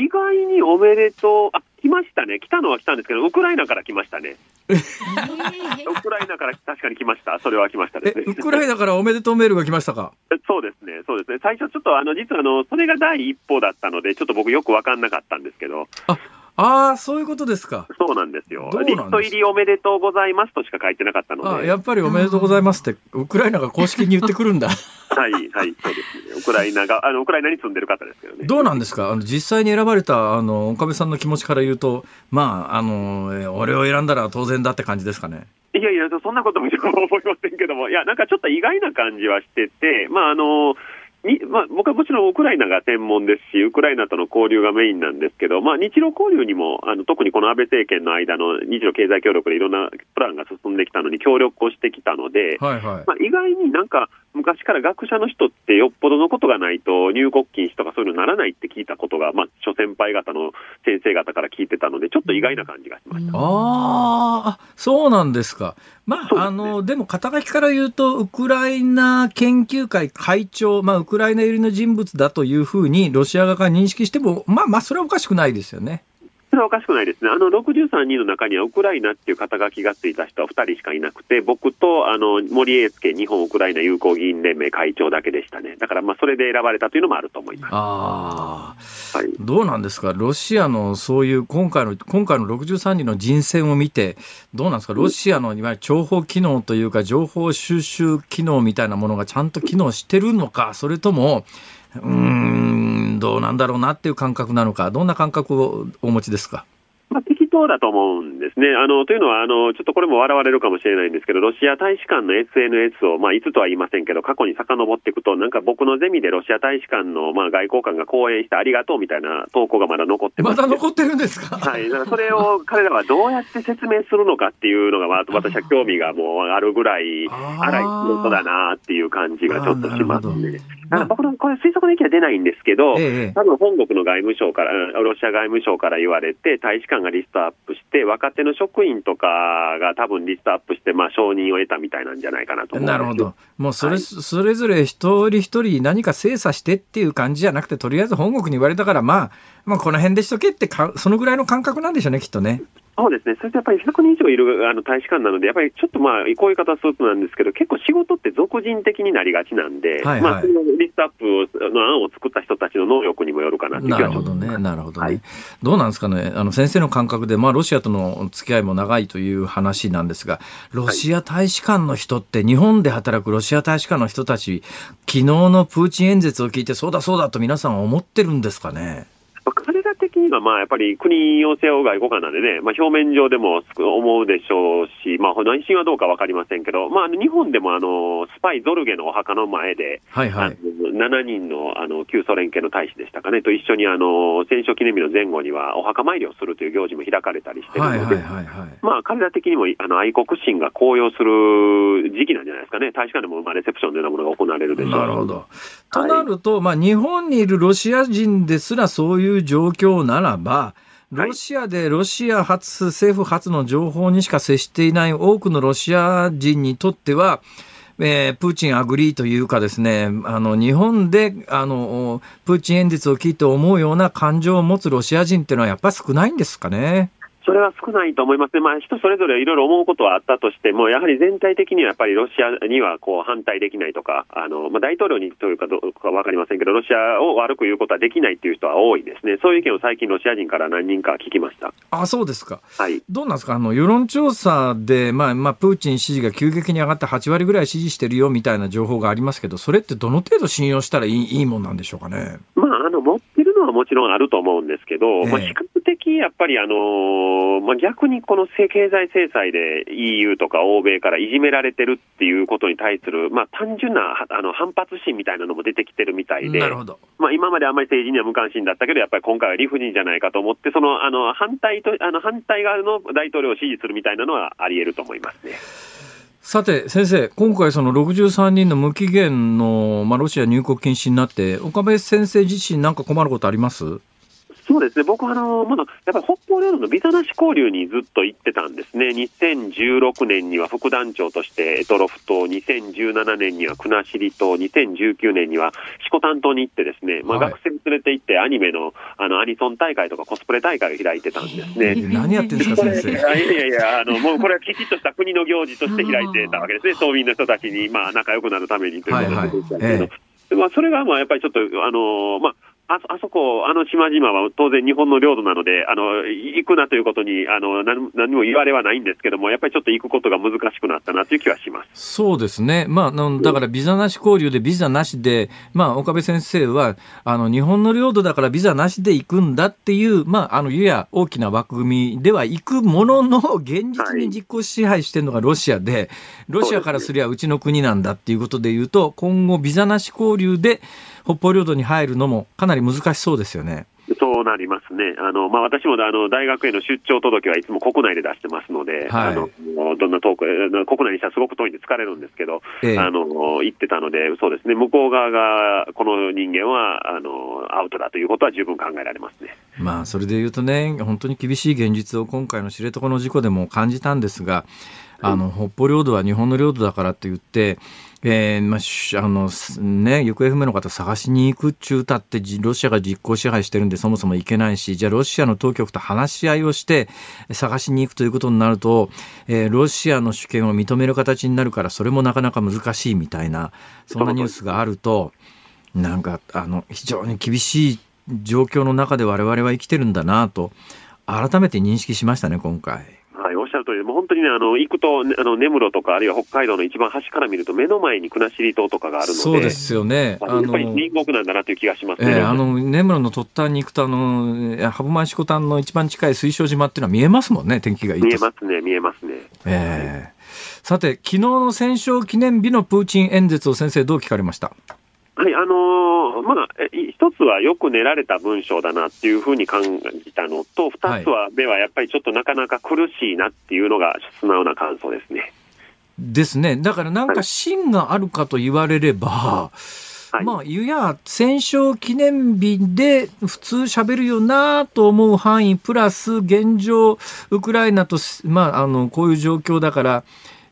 外におめでとう、あ来ましたね、来たのは来たんですけど、ウクライナから来ましたね。ウクライナから確かに来ました、それは来ましたね。ウクライナからおめでとうメールが来ましたか？そうですね、そうですね、最初ちょっとあの実はあのそれが第一歩だったので、ちょっと僕、よく分かんなかったんですけど。あああ、そういうことですか。そうなんですよ。リスト入りおめでとうございますとしか書いてなかったので。あやっぱりおめでとうございますって、ウクライナが公式に言ってくるんだ。はい、はい、そうですね。ウクライナが、あの、ウクライナに住んでる方ですけどね。どうなんですかあの、実際に選ばれた、あの、岡部さんの気持ちから言うと、まあ、あの、俺を選んだら当然だって感じですかね。いやいや、そんなことも思いませんけども、いや、なんかちょっと意外な感じはしてて、まあ、あの、にまあ、僕はもちろんウクライナが専門ですし、ウクライナとの交流がメインなんですけど、まあ、日露交流にもあの特にこの安倍政権の間の日露経済協力でいろんなプランが進んできたのに協力をしてきたので、はいはい、まあ、意外になんか昔から学者の人ってよっぽどのことがないと入国禁止とかそういうのならないって聞いたことが、まあ、諸先輩方の先生方から聞いてたので、ちょっと意外な感じがしました。ああ、そうなんですか。まあ、あの、でも肩書きから言うと、ウクライナ研究会会長、まあ、ウクライナ寄りの人物だというふうに、ロシア側が認識しても、まあ、まあ、それはおかしくないですよね。それはおかしくないですね。あの、63人の中には、ウクライナっていう肩書きがついた人は2人しかいなくて、僕と、あの、森英介日本ウクライナ友好議員連盟会長だけでしたね。だから、まあ、それで選ばれたというのもあると思います。ああ。はい。どうなんですか？ロシアのそういう、今回の、今回の63人の人選を見て、どうなんですか？ロシアの、いわゆる情報機能というか、情報収集機能みたいなものがちゃんと機能してるのか、それとも、うーん、どうなんだろうなっていう感覚なのか、どんな感覚をお持ちですか？まあ、適当だと思うんですね。あのというのはあの、ちょっとこれも笑われるかもしれないんですけど、ロシア大使館の SNS を、まあ、いつとは言いませんけど、過去に遡っていくと、なんか僕のゼミでロシア大使館の、まあ、外交官が講演してありがとうみたいな投稿がまだ残ってます、まだ残ってるんですか、はい、だからそれを彼らはどうやって説明するのかっていうのが、まあ、私は興味がもうあるぐらい、荒い仕事だなっていう感じがちょっとしますね。僕のこれ、推測の意見は出ないんですけど、ええ、多分本国の外務省から、ロシア外務省から言われて、大使館がリストアップして、若手の職員とかが多分リストアップして、まあ、承認を得たみたいなんじゃないかなとなるほど、もうそれはい、それぞれ一人一人何か精査してっていう感じじゃなくて、とりあえず本国に言われたから、まあ、まあ、この辺でしとけってか、そのぐらいの感覚なんでしょうね、きっとね。そうですね、それとやっぱり100人以上いるあの大使館なので、やっぱりちょっとまあ、こういう方するとなんですけど、結構仕事って俗人的になりがちなんで、はいはい、まあ、そのリストアップの案を作った人たちの能力にもよるかななるほどね、なるほどね。はい、どうなんですかね、あの先生の感覚で、まあ、ロシアとの付き合いも長いという話なんですが、ロシア大使館の人って、日本で働くロシア大使館の人たち、昨日のプーチン演説を聞いて、そうだそうだと皆さん思ってるんですかね？にはまあやっぱり国を背負う外交官なんでね、まあ、表面上でも思うでしょうし、まあ、内心はどうか分かりませんけど、まあ、日本でもあのスパイ・ゾルゲのお墓の前で、はいはい、7人のあの旧ソ連系の大使でしたかね、と一緒にあの戦勝記念日の前後にはお墓参りをするという行事も開かれたりしてるので、まあ、彼ら的にもあの愛国心が高揚する時期なんじゃないですかね、大使館でもまあレセプションのようなものが行われるでしょう。なるほどとなると、まあ、日本にいるロシア人ですらそういう状況ならば、ロシアでロシア発、政府発の情報にしか接していない多くのロシア人にとっては、えー、プーチンアグリーというかですね、あの、日本で、あの、プーチン演説を聞いて思うような感情を持つロシア人っていうのはやっぱり少ないんですかね。それは少ないと思いますね、まあ、人それぞれいろいろ思うことはあったとしても、やはり全体的にはやっぱりロシアにはこう反対できないとか、あのまあ、大統領にというかどうか分かりませんけど、ロシアを悪く言うことはできないという人は多いですね、そういう意見を最近、ロシア人から何人か聞きました。あそうですか、はい、どうなんですか、あの世論調査で、まあまあ、プーチン支持が急激に上がって8割ぐらい支持してるよみたいな情報がありますけど、それってどの程度信用したらいいいいもんなんでしょうかね？まあ、あの持ってるのはもちろんあると思うんですけど、えー、まあ、比較的やっぱり、あのー、まあ、逆にこの経済制裁で EU とか欧米からいじめられてるっていうことに対する、まあ、単純なあの反発心みたいなのも出てきてるみたいで、まあ、今まであんまり政治には無関心だったけど、やっぱり今回は理不尽じゃないかと思って、そのあの反対とあの反対側の大統領を支持するみたいなのはあり得ると思いますね。さて先生、今回、その63人の無期限の、まあ、ロシア入国禁止になって、岡部先生自身、なんか困ることあります？そそうですね、僕はあの、まだやっぱり北方領土のビザなし交流にずっと行ってたんですね、2016年には副団長としてエトロフ島、2017年には国後島、2019年には四股担当に行って、ですね、まあ、学生連れて行って、アニメのあのアニソン大会とかコスプレ大会を開いてたんですね。何やってんですか、先生。いやいやいや、あのもうこれはきちっとした国の行事として開いてたわけですね、島民の人たちに、まあ、仲良くなるためにということでしたけど。はいはいえ。えまあ、それがまあやっぱりちょっと、あのまあ、ああそこ、あの島々は当然日本の領土なので、あの行くなということにあの何何も言われはないんですけども、やっぱりちょっと行くことが難しくなったなという気はします。そうですね、まあ、だからビザなし交流でビザなしで、まあ、岡部先生はあの日本の領土だからビザなしで行くんだっていう、まあ、あのやや大きな枠組みでは行くものの、現実に実効支配してるのがロシアで、ロシアからすりゃうちの国なんだっていうことでいうと、今後、ビザなし交流で、北方領土に入るのもかなり難しそうですよね。そうなりますね、あのまあ、私もあの大学への出張届はいつも国内で出してますので、はい、あのどんな遠く、国内にしたらすごく遠いんで疲れるんですけど、ええ、あの行ってたので、そうですね、向こう側が、この人間はあのアウトだということは十分考えられますね、まあ、それでいうとね、本当に厳しい現実を今回の知床の事故でも感じたんですが、あの北方領土は日本の領土だからって言って、えー、まあ、あの、ね、行方不明の方探しに行くっちゅうたって、ロシアが実効支配してるんでそもそも行けないし、じゃあロシアの当局と話し合いをして探しに行くということになると、えー、ロシアの主権を認める形になるから、それもなかなか難しいみたいな、そんなニュースがあると、なんか、あの、非常に厳しい状況の中で我々は生きてるんだなと、改めて認識しましたね、今回。しゃる通り、もう本当にね、あの行くと、あの根室とか、あるいは北海道の一番端から見ると、目の前に国後島とかがあるので、そうですよね、あのやっぱり隣国なんだなという気がしますね、えー、あの根室の突端に行くと、あの歯舞四股丹の一番近い水晶島っていうのは見えますもんね、天気がいい見えますね、見えますね。えー、さて、昨日の戦勝記念日のプーチン演説を先生、どう聞かれました？はい、あのー、まあ、一つはよく練られた文章だなっていうふうに感じたのと、二つは、目はやっぱりちょっとなかなか苦しいなっていうのが素直な感想ですね。ですね。だからなんか芯があるかと言われれば、はい、まあ、いや、戦勝記念日で普通喋るよなと思う範囲、プラス現状、ウクライナと、まあ、あの、こういう状況だから、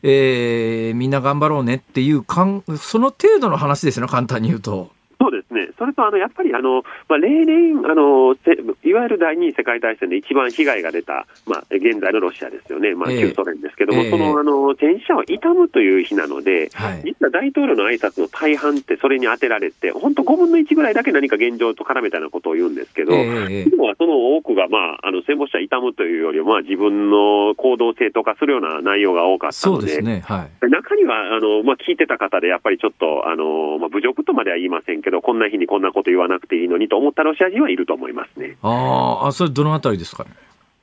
えー、みんな頑張ろうねっていうかん、その程度の話ですよね、簡単に言うと。そうですね、それとあのやっぱりあの、まあ、例年あの、いわゆる第二次世界大戦で一番被害が出た、まあ、現在のロシアですよね、まあ、旧ソ連ですけども、えー、そのあの戦死者を悼むという日なので、はい、実は大統領の挨拶の大半ってそれに当てられて、本当、5分の1ぐらいだけ何か現状と絡めたようなことを言うんですけど、えー、今はその多くが、まあ、あの戦没者悼むというよりも、まあ、自分の行動を正当化するような内容が多かったので、ね。はい、中にはあの、まあ、聞いてた方で、やっぱりちょっと、あのまあ、侮辱とまでは言いませんけど、こんな日にこんなこと言わなくていいのにと思ったロシア人はいると思いますね。ああ、それどのあたりですかね？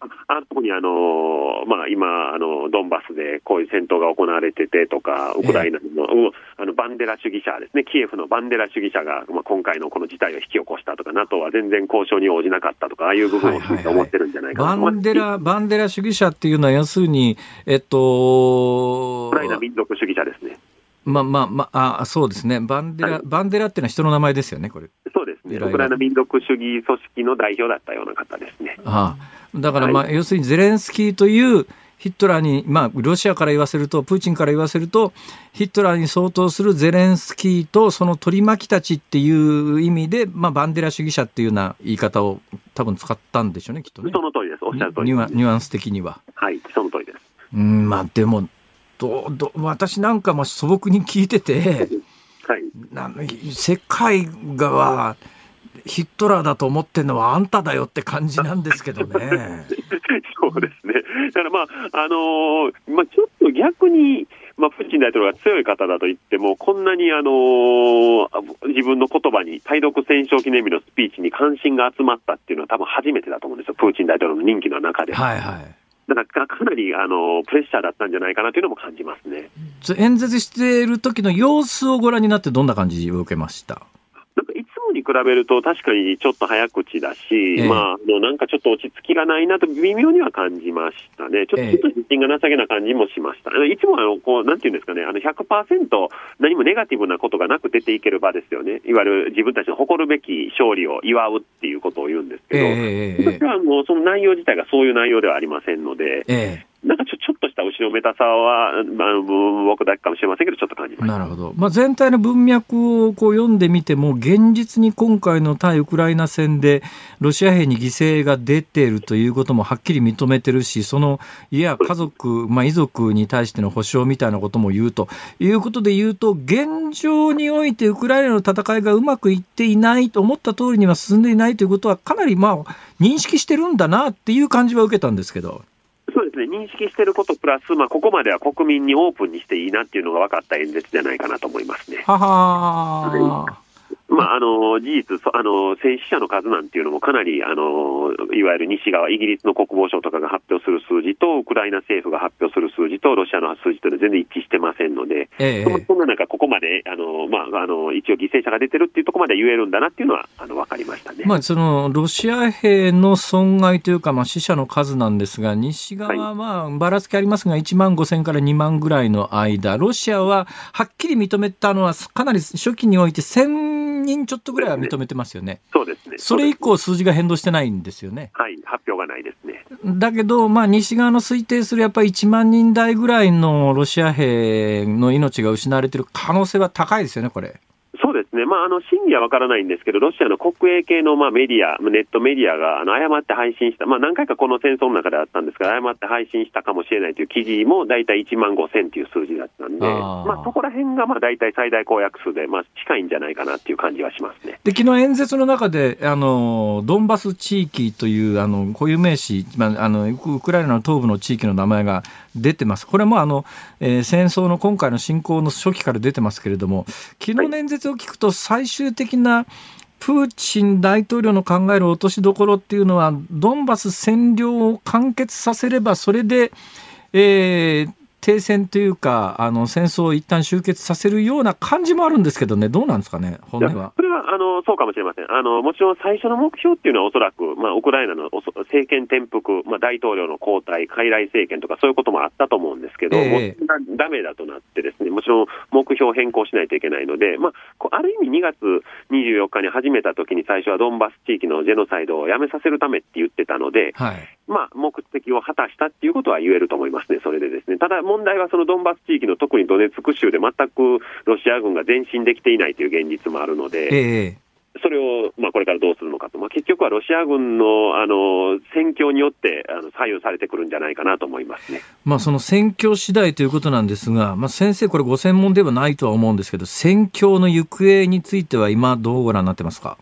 あ特にあの、まあ、今あの、ドンバスでこういう戦闘が行われててとか、ウクライナのえあのバンデラ主義者ですね、キエフのバンデラ主義者が、まあ、今回のこの事態を引き起こしたとか、NATO は全然交渉に応じなかったとか、ああいう部分を思ってるんじゃないかな、はいはい、バンデラバンデラ主義者っていうのは、要するに、えっと、ウクライナ民族主義者ですね。まあまあまあ、あそうですね。バンデラ、はい、バンデラっていうのは人の名前ですよね、これ。そうですね。ウクライナ民族主義組織の代表だったような方ですね。ああだから、まあ、はい、要するにゼレンスキーというヒットラーに、まあ、ロシアから言わせると、プーチンから言わせると、ヒットラーに相当するゼレンスキーとその取り巻きたちっていう意味で、まあ、バンデラ主義者っていうような言い方を多分使ったんでしょうね、きっとね。その通りです。おっしゃる通りニュアンス的には。はい、その通りです。うん、まあ、でも、どど私なんかも素朴に聞いてて、はい、な世界がヒットラーだと思ってるのはあんただよって感じなんですけどね。*laughs* そうですね。だからまあ、あのー、まあちょっと逆に、まあ、プーチン大統領が強い方だと言っても、こんなに、あのー、自分の言葉に、対独戦勝記念日のスピーチに関心が集まったっていうのは多分初めてだと思うんですよ、プーチン大統領の任期の中で。はいはい。だかかなりあのプレッシャーだったんじゃないかなというのも感じますね。演説している時の様子をご覧になって、どんな感じを受けました？べると確かにちょっと早口だし、えまあ、あのなんかちょっと落ち着きがないなと微妙には感じましたね。ちょっと,、ちょっと自信がなさげな感じもしました。いつもあの、こう、なんていうんですかね、あの100%何もネガティブなことがなく出ていける場ですよね。いわゆる自分たちの誇るべき勝利を祝うっていうことを言うんですけど、え私はもうその内容自体がそういう内容ではありませんので、えなんかちょちょっとした後ろめたさは、まあ、僕だけかもしれませんけど、ちょっと感じまなるほど、まあ、全体の文脈をこう読んでみても、現実に今回の対ウクライナ戦で、ロシア兵に犠牲が出ているということもはっきり認めてるし、そのいや家族、まあ、遺族に対しての保障みたいなことも言うということで言うと、現状においてウクライナの戦いがうまくいっていないと思った通りには進んでいないということは、かなりまあ認識してるんだなっていう感じは受けたんですけど。そうですね、認識していることプラス、まあ、ここまでは国民にオープンにしていいなっていうのが分かった演説じゃないかなと思いますね。ははまあ、あの事実あの、戦死者の数なんていうのもかなりあの、いわゆる西側、イギリスの国防省とかが発表する数字と、ウクライナ政府が発表する数字と、ロシアの数字というのは全然一致してませんので、ええ、そんな中、ここまであの、まあ、あの一応、犠牲者が出てるっていうところまで言えるんだなっていうのはあの分かりましたね、まあ、そのロシア兵の損害というか、まあ、死者の数なんですが、西側は、まあ、ばらつきありますが、1万5000から2万ぐらいの間、ロシアははっきり認めたのは、かなり初期において1000人ちょっとぐらいは認めてますよね。そうですね。それ以降数字が変動してないんですよね。はい、発表がないですね。だけど、まあ、西側の推定するやっぱり1万人台ぐらいのロシア兵の命が失われている可能性は高いですよね、これ。ね、まあ、あの真偽は分からないんですけど、ロシアの国営系のまあメディア、ネットメディアがあの誤って配信した、まあ、何回かこの戦争の中であったんですが、誤って配信したかもしれないという記事も大体1万5000という数字だったんで、あまあ、そこら辺がまあ大体最大公約数で、まあ、近いんじゃないかなっていう感じはしますね。で昨日演説の中であの、ドンバス地域というあの固有名詞、まあ、あのウクライナの東部の地域の名前が出てます。これもあの、えー、戦争の今回の侵攻の初期から出てますけれども、昨日の演説を聞くと最終的なプーチン大統領の考える落としどころっていうのは、ドンバス占領を完結させれば、それで、えー、停戦というか、あの戦争を一旦終結させるような感じもあるんですけどね、どうなんですかね、本音は。それはあのそうかもしれません。あの、もちろん最初の目標っていうのは、おそらく、まあ、ウクライナの政権転覆、まあ、大統領の交代、傀儡政権とか、そういうこともあったと思うんですけど、えー、だめだとなってですね、もちろん目標を変更しないといけないので、まあ、ある意味、2月24日に始めたときに、最初はドンバス地域のジェノサイドをやめさせるためって言ってたので、はい、まあ、目的を果たしたっていうことは言えると思いますね、それでですね。ただ問題はそのドンバス地域の特にドネツク州で全くロシア軍が前進できていないという現実もあるので、えー、それを、まあ、これからどうするのかと、まあ、結局はロシア軍のあの戦況によってあの左右されてくるんじゃないかなと思いますね、まあ、その戦況次第ということなんですが、まあ、先生、これ、ご専門ではないとは思うんですけど、戦況の行方については、今、どうご覧になってますか？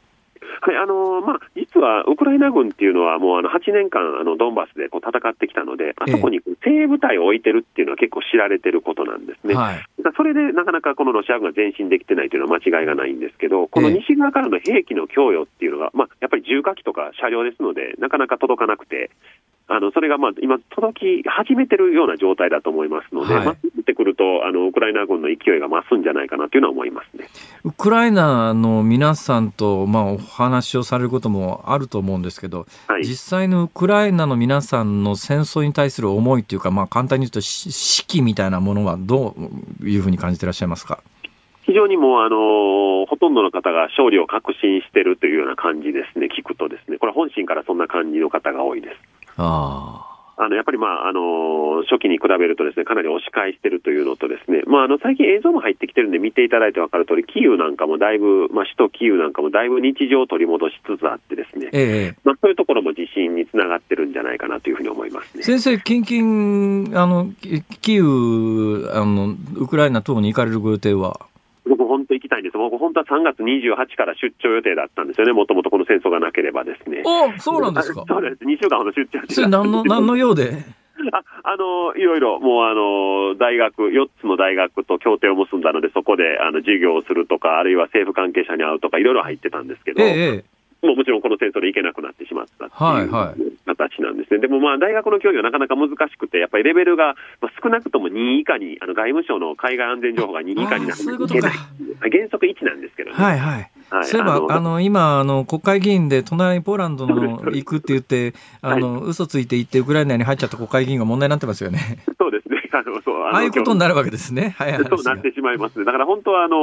はいあのまあ、実はウクライナ軍っていうのは、もうあの8年間、あのドンバスでこう戦ってきたので、あそこに精部隊を置いてるっていうのは結構知られてることなんですね、はい、それでなかなかこのロシア軍が前進できてないというのは間違いがないんですけど、この西側からの兵器の供与っていうのが、まあ、やっぱり重火器とか車両ですので、なかなか届かなくて、あのそれがまあ今、届き始めてるような状態だと思いますので、はい、まあ、ってくるとあの、ウクライナ軍の勢いが増すんじゃないかなというのは思いますねウクライナの皆さんと、まあ、お話をされることもあると思うんですけど、はい、実際のウクライナの皆さんの戦争に対する思いというか、まあ、簡単に言うと、士気みたいなものはどういうふうに感じていらっしゃいますか？非常にもう、あのほとんどの方が勝利を確信しているというような感じですね、聞くとですね、これ、本心からそんな感じの方が多いです。ああのやっぱり、まああの初期に比べるとですねかなり押し返しているというのとですね、まあ、あの最近映像も入ってきてるんで見ていただいて分かる通りキーウなんかもだいぶ、まあ、首都キーウなんかもだいぶ日常を取り戻しつつあってですね、ええ。まあ、そういうところも自信につながってるんじゃないかなというふうに思いますね。先生、近々あのキーウあのウクライナ等に行かれるご予定は？僕、本当行きたいんです、僕、本当は3月28から出張予定だったんですよね、もともとこの戦争がなければですね。おそうなんですか。*laughs* そうです、2週間ほど出張それ何の、何のようで？*laughs* ああのいろいろ、もうあの大学、4つの大学と協定を結んだので、そこであの授業をするとか、あるいは政府関係者に会うとか、いろいろ入ってたんですけど、ええ、もうもちろんこの戦争で行けなくなってしまったっていう形なんですね、はいはい、でもまあ大学の教育はなかなか難しくて、やっぱりレベルが少なくとも2位以下に、あの外務省の海外安全情報が2位以下になるといけない、原則1なんですけどね。はいはい。はい、そういえば、あの、今、あの、国会議員で、隣ポーランドの *laughs* 行くって言って、あの、はい、嘘ついて行って、ウクライナに入っちゃった国会議員が問題になってますよね。そうです。ね。あ。ああいうことになるわけですね。はい、そうなってしまいますね。だから本当は、あの、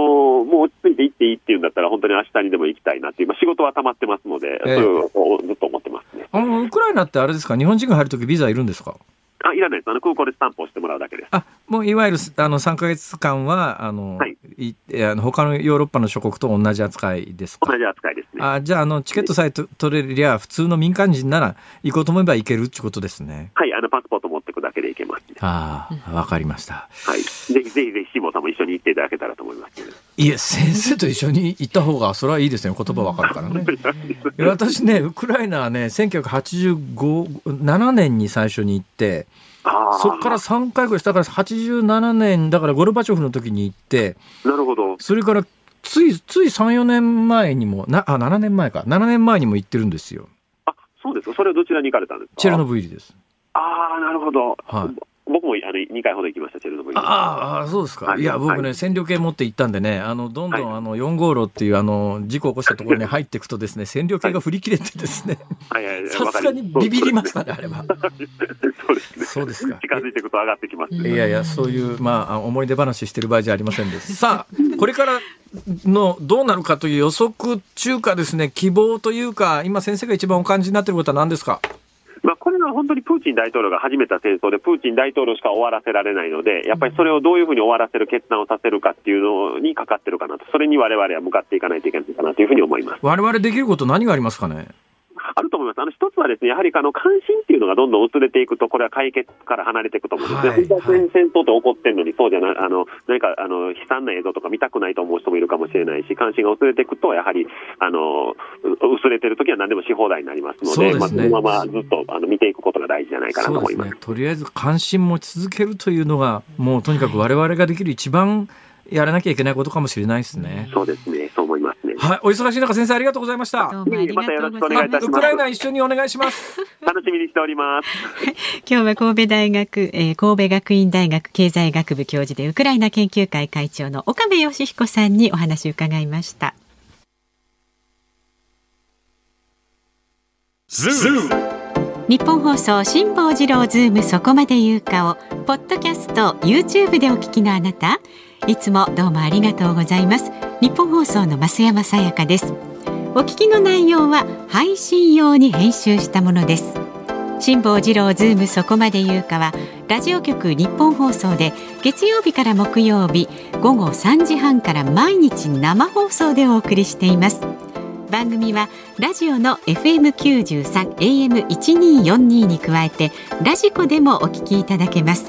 もう落ち着いて行っていいっていうんだったら、本当に明日にでも行きたいなっていう、まあ、仕事は溜まってますので、えー、それをずっと思ってますね。あの、ウクライナってあれですか、日本人が入るときビザいるんですか？あ、いらないです。あの、空港でスタンプをしてもらうだけです。あ、もういわゆる、あの、3か月間は、あの、はい、いあの他のヨーロッパの諸国と同じ扱いですか？同じ扱いですね。あ、じゃあ、あの、チケットさえ取れりゃ、普通の民間人なら、行こうと思えば行けるってことですね。はい、あの、パスポートだけで行けます、ね、ああ、わかりました。はい。ぜひぜひぜひ、志望さんも一緒に行っていただけたらと思います、ね。いえ、先生と一緒に行った方が、それはいいですね。言葉わかるからね。*laughs* 私ね、ウクライナはね、1985、7年に最初に行って、そこから3回ぐらい、だから87年、だからゴルバチョフの時に行って、なるほど。それからつい、つい3、4年前にも、なあ、7年前か、7年前にも行ってるんですよ。あ、そうですか。それはどちらに行かれたんですか？チェルノブイリです。ああ、なるほど。はい。僕もあの2回ほど行きました、チェルノブイリ。ああ、そうですか。いや、僕ね、占領系持って行ったんでね、あの、どんどん、あの、4号路っていう、あの、事故を起こしたところに *laughs* 入っていくとですね、占領系が振り切れてですね、さすがにビビりましたね、あれは。そうですね。そうですか。近づいていくと上がってきます、いやいや、そういう、まあ、思い出話してる場合じゃありませんです。さあ、これからのどうなるかという予測中かですね、希望というか、今先生が一番お感じになっていることは何ですか？まあ、これは本当にプーチン大統領が始めた戦争で、プーチン大統領しか終わらせられないので、やっぱりそれをどういうふうに終わらせる決断をさせるかっていうのにかかってるかなと、それにわれわれは向かっていかないといけないかなというふうに思います。我々できること何がありますかね？あると思います。あの、一つはですね、やはりあの、関心っていうのがどんどん薄れていくと、これは解決から離れていくと思うんですね。はい、本当は戦争って起こってるのに、そうじゃない、あの、何か、あの、悲惨な映像とか見たくないと思う人もいるかもしれないし、関心が薄れていくと、やはり、あの、薄れてるときは何でもし放題になりますので、でね、まあ、そのままずっと、あの、見ていくことが大事じゃないかなと思います。すね、とりあえず関心持ち続けるというのが、もうとにかく我々ができる一番やらなきゃいけないことかもしれないですね。そうですね。はい、お忙しい中先生ありがとうございました。またよろしくお願いいたします。ウクライナ一緒にお願いします。楽しみにしております。今日は神戸大学、えー、神戸学院大学経済学部教授でウクライナ研究会会長の岡部義彦さんにお話を伺いました。ニッポン放送辛坊治郎ズームそこまで言うかをポッドキャスト YouTube でお聞きのあなたいつもどうもありがとうございますニッポン放送の増山さやかです。お聞きの内容は配信用に編集したものです。辛坊治郎ズームそこまで言うかはラジオ局ニッポン放送で月曜日から木曜日午後3時半から毎日生放送でお送りしています。番組はラジオの FM93 AM1242 に加えてラジコでもお聞きいただけます。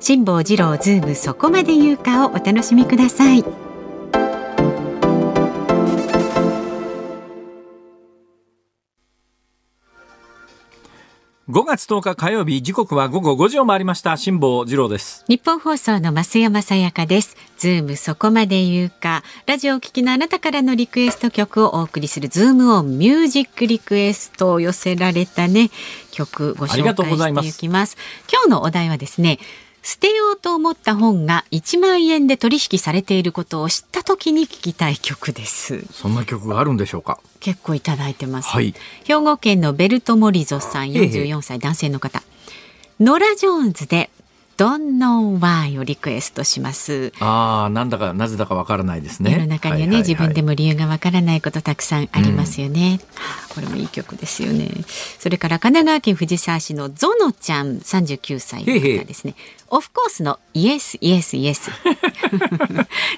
辛坊治郎ズームそこまで言うかをお楽しみください。5月10日火曜日時刻は午後5時を回りました。辛坊治郎です。ニッポン放送の増山さやかです。ズームそこまで言うか。ラジオを聞きのあなたからのリクエスト曲をお送りするズームオンミュージックリクエストを寄せられたね。曲ご紹介していきます。今日のお題はですね捨てようと思った本が1万円で取引されていることを知った時に聞きたい曲です。そんな曲があるんでしょうか？結構いただいてます、はい、兵庫県のベルトモリゾさん44歳男性の方。ノラ・ジョーンズで Don't know why をリクエストします。ああ、なんだかなぜだかわからないですね。世の中にはね、自分でも理由がわからないことたくさんありますよね、うん、これもいい曲ですよね。それから神奈川県藤沢市のゾノちゃん39歳の方ですね。へへオフコースのイエスイエスイエス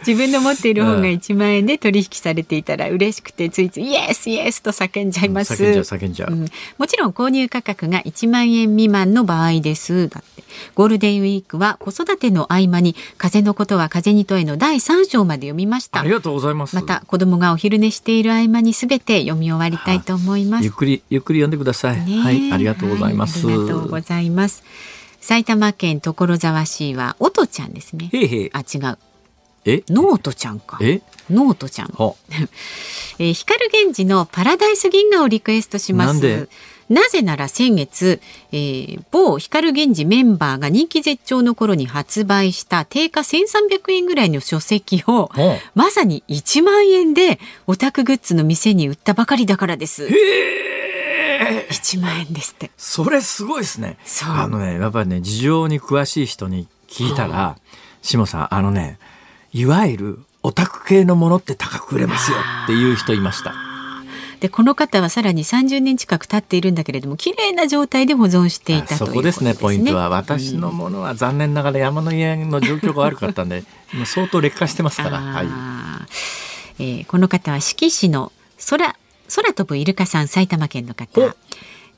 自分の持っている本が1万円で取引されていたら嬉しくてついついイエスイエスと叫んじゃいます、叫んじゃう、う。ん、もちろん購入価格が1万円未満の場合です。だってゴールデンウィークは子育ての合間に風のことは風に問えの第3章まで読みました。ありがとうございます。また子供がお昼寝している合間にすべて読み終わりたいと思いますゆっくりゆっくり読んでください、はいありがとうございます、はいありがとうございます。埼玉県所沢市はおとちゃんですね。へいへい。あ違う。え？ノートちゃんか。え？ノートちゃん。は。*laughs* えー、光 GENJI のパラダイス銀河をリクエストします。なぜなら先月、えー、某光源氏メンバーが人気絶頂の頃に発売した定価1300円ぐらいの書籍をはまさに1万円でオタクグッズの店に売ったばかりだからです。1万円ですって。それすごいですね。あのねやっぱりね事情に詳しい人に聞いたら下さんあのねいわゆるオタク系のものって高く売れますよっていう人いましたでこの方はさらに30年近く経っているんだけれども綺麗な状態で保存していたということですね。そこですねポイントは。私のものは残念ながら山の家の状況が悪かったんで *laughs* もう相当劣化してますから、はい、えーこの方は四季市の空空飛ぶイルカさん埼玉県の方。ほ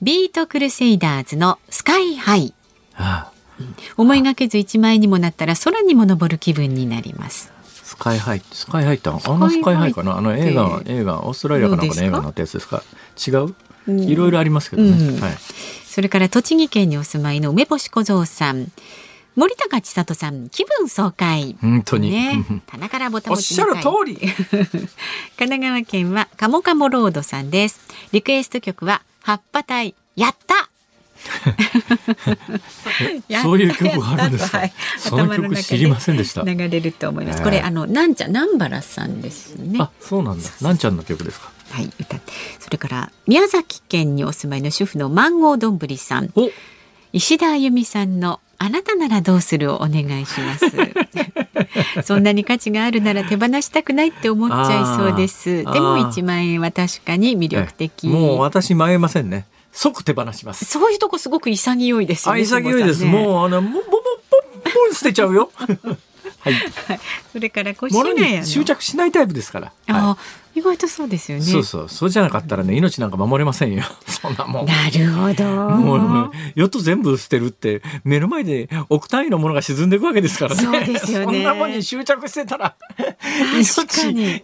ビートクルセイダーズのスカイハイああ思いがけず1万円にもなったら空にも登る気分になりますスカイハイスカイハイってあのスカイハイかな？あの映画って映画オーストラリアかなんかの映画のやつですか？違う、いろいろありますけどね、うん。はい。それから栃木県にお住まいの梅干し小僧さん。森高千里さん気分爽快。本当に、ね、棚からぼたもおっしゃる通り。*laughs* 神奈川県はカモカモロードさんです。リクエスト曲は葉っぱ隊やった *laughs* そういう曲があるんですか？はい。その曲知りませんでした。流れると思います。ええこれあのなんちゃん南原さんですね。あそうなんだ。なんちゃんの曲ですか？はい歌って。それから宮崎県にお住まいの主婦のマンゴーどんぶりさん。お。石田あゆみさんのあなたならどうするをお願いします。*laughs* そんなに価値があるなら手放したくないって思っちゃいそうです。でもあー1万円は確かに魅力的。ええもう私迷いませんね即手放します。そういうとこすごく潔いですよあね。潔いです、ね。もうあのもももポンポン捨てちゃうよ。*laughs* はい。それから越物谷のに執着しないタイプですから、はあー意外とそうですよい、ね。そうそう。そうじゃなかったらね命なんか守れませんよ。*laughs* そんなもん。なるほど。もうヨット全部捨てるって目の前で億単位のものが沈んでいくわけですからね。そうですよね。そんなもんに執着してたら命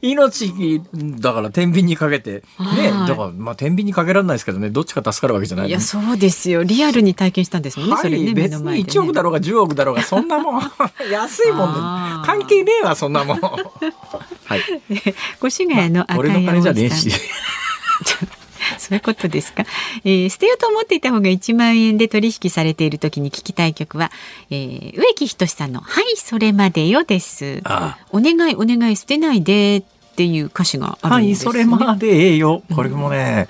命だから天秤にかけてねはい。だからまあ天秤にかけられないですけどねどっちか助かるわけじゃないいやそうですよ。リアルに体験したんですもんね、はい、それね目別にね、1億だろうが10億だろうがそんなもん。*laughs* 安いもん関係ねえわそんなもん。*laughs* はい。越谷ののい金じゃねえし葵さん。*laughs* そういうことですか、えー捨てようと思っていた方が1万円で取引されている時に聞きたい曲は、えー植木仁さんの「はいそれまでよ」ですあお願いお願い捨てないでっていう歌詞があるはい、んです、ね、それまでええよ。これもね、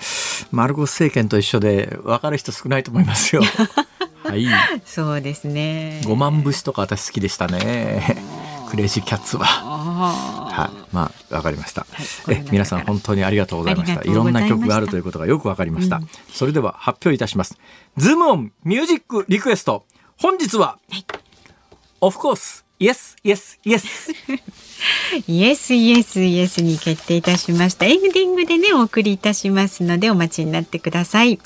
マルコス政権と一緒で分かる人少ないと思いますよ。*laughs* はい。そうですね五万節とか私好きでしたね。クレイジーキャッツは。あはい、まあ、わかりました。はいえ、皆さん本当にありがとうございました。いろんな曲があるということがよくわかりました。うんそれでは発表いたします。ズームオンミュージックリクエスト。本日は、オフコース, yes, yes, yes. Yes Yes Yes に決定いたしました。エンディングでね、お送りいたしますのでお待ちになってください。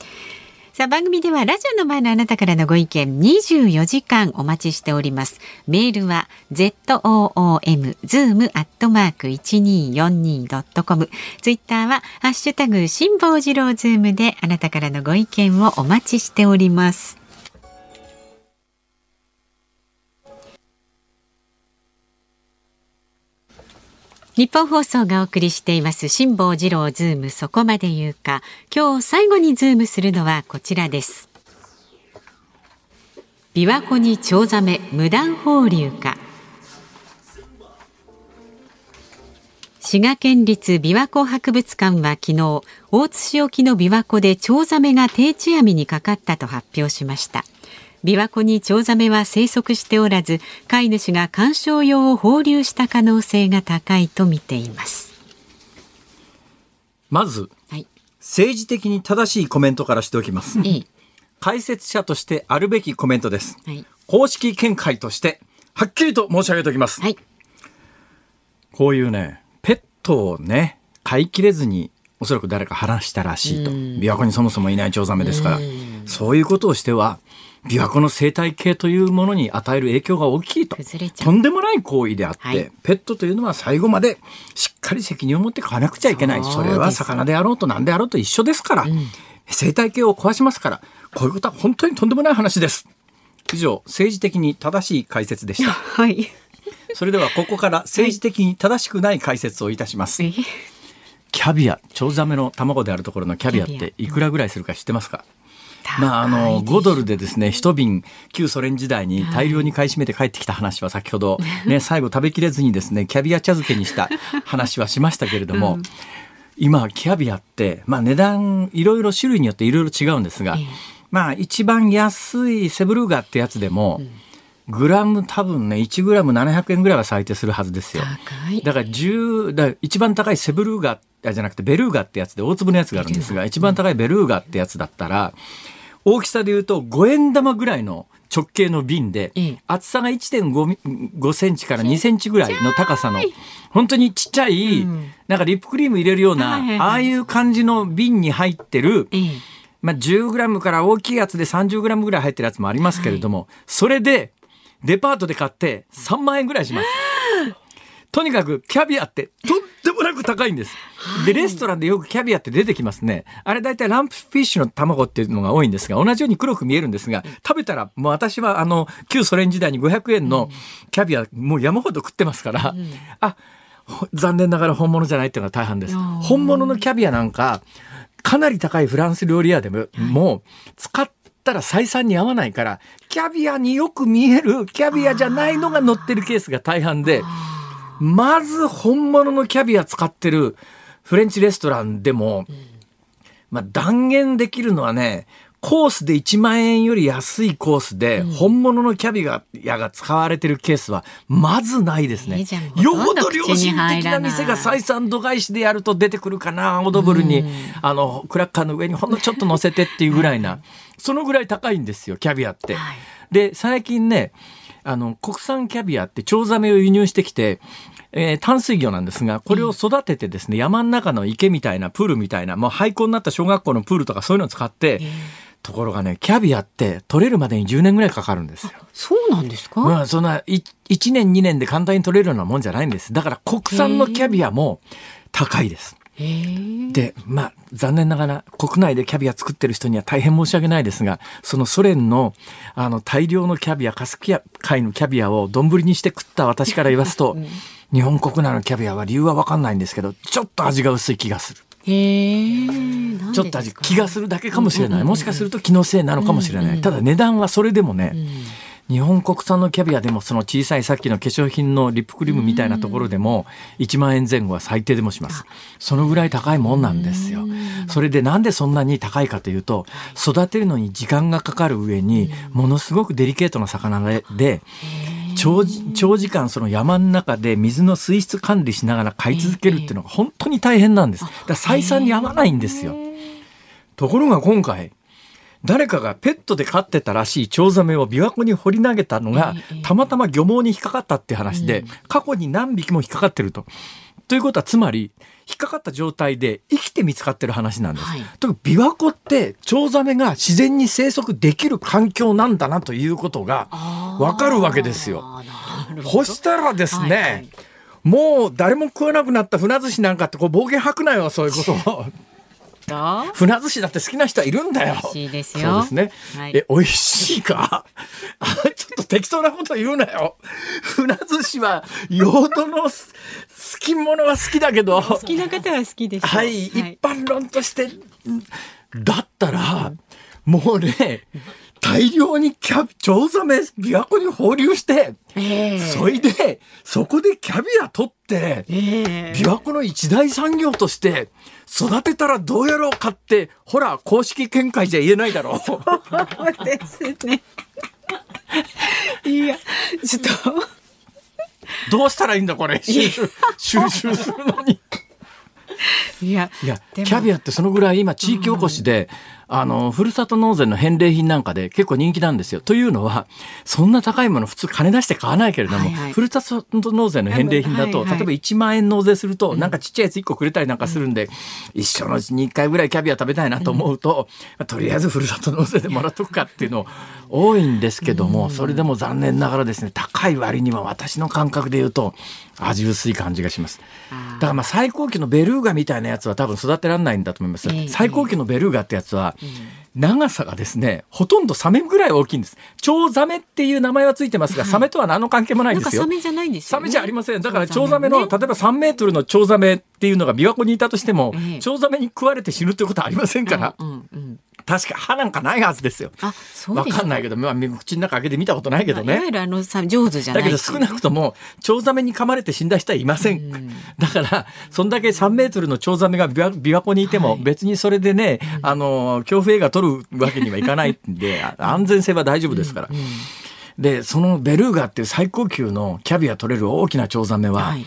さあ番組ではラジオの前のあなたからのご意見24時間お待ちしております。メールは zoom zoom アットマーク 1242.com ツイッターはハッシュタグ辛坊治郎ズームであなたからのご意見をお待ちしております。ニッポン放送がお送りしています辛坊治郎ズームそこまで言うか。今日最後にズームするのはこちらです。琵琶湖にチョウザメ無断放流か。滋賀県立琵琶湖博物館は昨日大津市沖の琵琶湖でチョウザメが定置網にかかったと発表しました。琵琶湖にチョウザメは生息しておらず飼い主が観賞用を放流した可能性が高いと見ていますまず、はい政治的に正しいコメントからしておきます。ええ解説者としてあるべきコメントです。はい公式見解として、はっきりと申し上げておきます。はいこういうね、ペットをね、飼いきれずに、おそらく誰か話したらしいと。琵琶湖にそもそもいないチョウザメですから。そういうことをしては琵琶湖の生態系というものに与える影響が大きいと。とんでもない行為であって、はい、ペットというのは最後までしっかり責任を持って飼わなくちゃいけない。それは魚であろうと何であろうと一緒ですから、うん、生態系を壊しますから。こういうことは本当にとんでもない話です。以上政治的に正しい解説でした。*laughs* はい。それではここから政治的に正しくない解説をいたします。キャビア、チョウザメの卵であるところのキャビアっていくらぐらいするか知ってますか？まあ、あの5ドルでですね一瓶旧ソ連時代に大量に買い占めて帰ってきた話は先ほど、*laughs* ね、最後食べきれずにですねキャビア茶漬けにした話はしましたけれども、うん、今キャビアって、まあ、値段いろいろ種類によっていろいろ違うんですが、まあ一番安いセブルーガってやつでも、グラム多分ね1グラム700円ぐらいは最低するはずですよ。だから10だ一番高いセブルーガじゃなくてベルーガってやつで大粒のやつがあるんですが一番高いベルーガってやつだったら大きさで言うと5円玉ぐらいの直径の瓶で、厚さが1.5センチから2センチぐらいの高さの本当にちっちゃい、なんかリップクリーム入れるような、ああいう感じの瓶に入ってる、まあ、10グラムから大きいやつで30グラムぐらい入ってるやつもありますけれども、はい、それでデパートで買って3万円ぐらいします。とにかくキャビアってとんでもなく高いんです。で、レストランでよくキャビアって出てきますね。あれ大体ランプフィッシュの卵っていうのが多いんですが、同じように黒く見えるんですが、食べたらもう私はあの、旧ソ連時代に500円のキャビアもう山ほど食ってますから、うん、あ、残念ながら本物じゃないっていうのが大半です。本物のキャビアなんか、かなり高いフランス料理屋でも、もう使ったら採算に合わないから、キャビアによく見えるキャビアじゃないのが載ってるケースが大半で、まず本物のキャビア使ってるフレンチレストランでも、まあ断言できるのはね、コースで1万円より安いコースで、本物のキャビアが使われてるケースはまずないですね。よほど良心的な店が採算度外視でやると出てくるかな、オードブルに、あの、クラッカーの上にほんのちょっと乗せてっていうぐらいな、そのぐらい高いんですよ、キャビアって。で、最近ね、あの、国産キャビアってチョウザメを輸入してきて、えー、淡水魚なんですが、これを育ててですね、山の中の池みたいな、プールみたいな、もう廃校になった小学校のプールとかそういうのを使って、ところがね、キャビアって取れるまでに10年ぐらいかかるんですよ。そうなんですか？まあ、そんな1、1年2年で簡単に取れるようなもんじゃないんです。だから国産のキャビアも高いです。で、まあ、残念ながら国内でキャビア作ってる人には大変申し訳ないですが、そのソ連のあの大量のキャビア、カスキア海のキャビアを丼にして食った私から言わすと、*laughs* うん、日本国内のキャビアは理由はわかんないんですけど、ちょっと味が薄い気がする。へちょっと味気がするだけかもしれない、もしかすると気のせいなのかもしれない、ただ値段はそれでもね、日本国産のキャビアでもその小さいさっきの化粧品のリップクリームみたいなところでも1万円前後は最低でもします。そのぐらい高いもんなんですよ。それでなんでそんなに高いかというと育てるのに時間がかかる上にものすごくデリケートな魚で長長時間その山の中で水の水質管理しながら飼い続けるっていうのが本当に大変なんです。だから採算に合わないんですよ。ところが今回誰かがペットで飼ってたらしいチョウザメを琵琶湖に掘り投げたのがたまたま漁網に引っかかったって話で過去に何匹も引っかかってると。ということはつまり引っかかった状態で生きて見つかってる話なんです。はい、と琵琶湖ってチョウザメが自然に生息できる環境なんだなということがわかるわけですよ。そしたらですね、はいはい、もう誰も食わなくなった船寿司なんかってこう暴言吐くなよそういうことを。船寿司だって好きな人はいるんだよ。美味しいですよ。そうですね。はい、え、美味しいか？あちょっと適当なこと言うなよ。船寿司は、用土の好きものは好きだけど。好きな方は好きでしょ。はい、はい、一般論として、だったら、もうね、大量にキャビ、チョウザメ、琵琶湖に放流して、えー、それで、そこでキャビア取って、えー、琵琶湖の一大産業として育てたらどうやろうかって、ほら、公式見解じゃ言えないだろう。*laughs* そうですね。いや、ちょっと。どうしたらいいんだ、これ。収集、収集するのに。いやいやキャビアってそのぐらい今地域おこしで、あの、ふるさと納税の返礼品なんかで結構人気なんですよ。というのは、そんな高いもの普通金出して買わないけれども、はいはい、ふるさと納税の返礼品だと、はいはい、例えば1万円納税すると、なんかちっちゃいやつ1個くれたりなんかするんで、うん、一生のうちに1回ぐらいキャビア食べたいなと思うと、うん、とりあえずふるさと納税でもらっとくかっていうの多いんですけども、それでも残念ながらですね、高い割には私の感覚で言うと、味薄い感じがします。だからまあ最高級のベルーガみたいなやつは多分育てられないんだと思います。最高級のベルーガってやつは、長さがですね、ほとんどサメぐらい大きいんです。チョウザメっていう名前はついてますが、サメとは何の関係もないんですよ。サメじゃないんですよ、サメじゃありません。だからチョウザメの、例えば3メートルのチョウザメっていうのが琵琶湖にいたとしても、チョウザメに食われて死ぬということはありませんから。確か歯なんかないはずですよ。あ、そうわかんないけど、まあ、口の中開けて見たことないけどね。いわゆるあのさ、上手じゃない。だけど少なくとも、チョウザメに噛まれて死んだ人はいません。んだから、そんだけ3メートルのチョウザメが琵琶湖にいても、別にそれでね、はい、あの、恐怖映画撮るわけにはいかないんで、安全性は大丈夫ですから。うんうん、で、そのベルーガっていう最高級のキャビア取れる大きなチョウザメは、はい、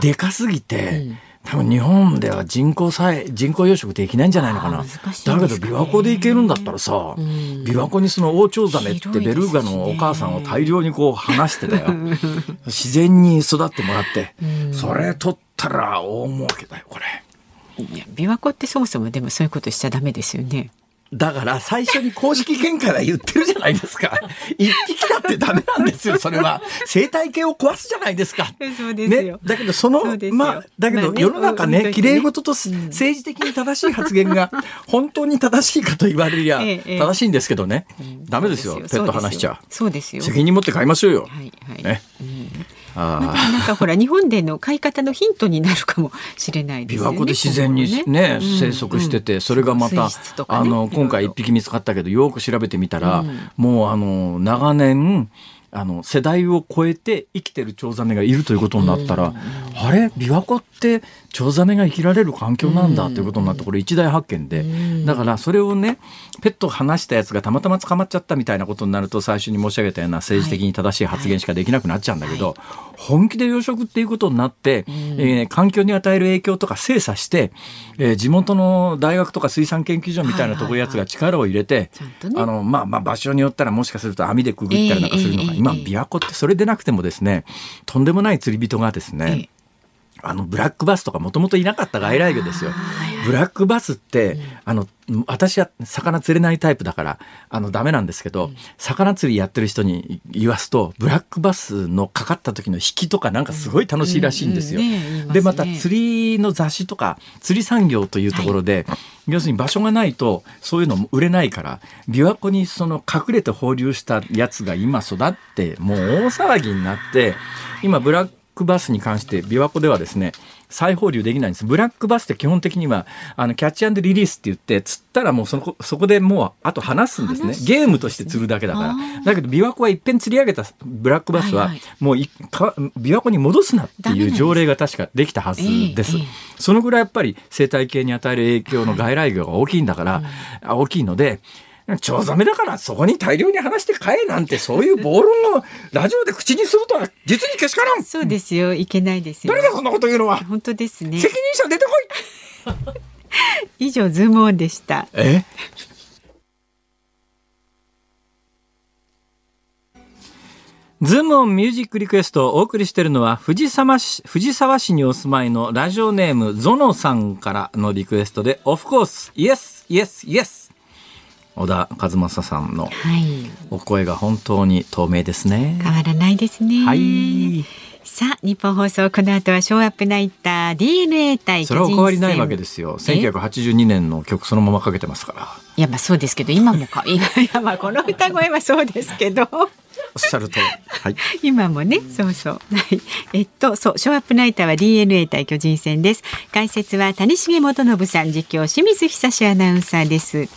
でかすぎて、うん多分日本では人工さえ人工養殖できないんじゃないのかな、ね、だけど琵琶湖で行けるんだったらさ、うん、琵琶湖にそのオオチョウザメってベルーガのお母さんを大量にこう離してたよ。*laughs* 自然に育ってもらって、うん、それ取ったら大儲けだよこれ。いや琵琶湖ってそもそもでもそういうことしちゃダメですよねだから最初に公式見解は言ってるじゃないですか。*laughs* 一匹だってダメなんですよ、それは。生態系を壊すじゃないですか。そうですね。だけどその、まあ、だけど世の中ね、綺麗事と政治的に正しい発言が本当に正しいかと言われりゃ正しいんですけどね。ダメですよ、ペット話しちゃう。そうですよ。責任持って飼いましょうよ。はいはい。ね。なんかほら日本での飼い方のヒントになるかもしれないですね。琵琶湖で自然にね、ね生息してて、それがまた、あの今回一匹見つかったけどよく調べてみたら、もうあの長年あの世代を超えて生きてるチョウザメがいるということになったら、あれ？琵琶湖ってチョウザメが生きられる環境なんだということになってこれ一大発見で、だからそれをねペットを離したやつがたまたま捕まっちゃったみたいなことになると最初に申し上げたような政治的に正しい発言しかできなくなっちゃうんだけど、本気で養殖っていうことになって、えー、環境に与える影響とか精査して、えー、地元の大学とか水産研究所みたいなところやつが力を入れて、あのまあまあ場所によったらもしかすると網でくぐったりなんかするのが、今琵琶湖ってそれでなくてもですねとんでもない釣り人がですね、あのブラックバスとかもともといなかった外来魚ですよ。ブラックバスって、あの私は魚釣れないタイプだからあのダメなんですけど、魚釣りやってる人に言わすとブラックバスのかかった時の引きとかなんかすごい楽しいらしいんですよ。でまた釣りの雑誌とか釣り産業というところで、はい、要するに場所がないとそういうのも売れないから琵琶湖にその隠れて放流したやつが今育ってもう大騒ぎになって今ブラッククバスに関して琵琶湖ではですね再放流できないんです。ブラックバスって基本的にはあのキャッチリリースって言って釣ったらもうそこそこでもうあと離すんですね。ゲームとして釣るだけだから。だけど琵琶湖はいっぺん釣り上げたブラックバスはもういか琵琶湖に戻すなっていう条例が確かできたはずです、そのぐらいやっぱり生態系に与える影響の外来魚が大きいんだから、大きいのでチョウザメだからそこに大量に話して買えなんてそういう暴論をラジオで口にするとは実にけしからん。そうですよ。いけないですよ。誰がそんなこと言うのは。本当ですね。責任者出てこい。*laughs* 以上ズームオンでした。え？ズームオンミュージックリクエストをお送りしているのは藤沢市藤沢市にお住まいのラジオネームゾノさんからのリクエストでオフコースイエスイエスイエス小田和正さんのお声が本当に透明ですね、変わらないですね。はい。さあ日本放送この後はショーアップナイター DNA 対それはお変わりないわけですよ。1982年の曲そのままかけてますから。いやまあそうですけど今もかいやまあこの歌声はそうですけど。おっしゃるとはい、*laughs* 今もね、そうそう。はい。えっと、そう、ショーアップナイターは DeNA 対巨人戦です。解説は谷繁元信さん、実況清水久嗣アナウンサーです。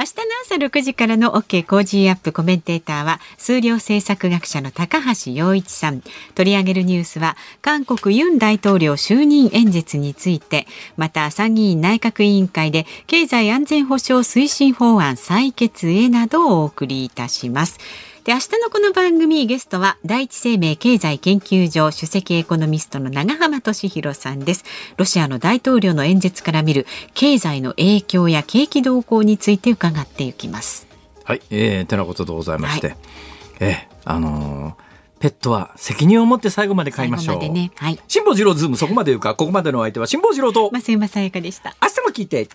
明日の朝6時からの OK コージーアップコメンテーターは数量政策学者の高橋洋一さん。取り上げるニュースは韓国ユン大統領就任演説についてまた参議院内閣委員会で経済安全保障推進法案採決へなどをお送りいたします。で明日のこの番組ゲストは第一生命経済研究所首席エコノミストの永濱利廣さんですロシアの大統領の演説から見る経済の影響や景気動向について伺っていきますはい、えー、てなことでございまして、はい、えー、あのーペットは責任を持って最後まで飼いましょう。ね、はい。辛坊治郎ズームそこまで言うか、ここまでのお相手は辛坊治郎と。増山さやかでした。明日も聞いて。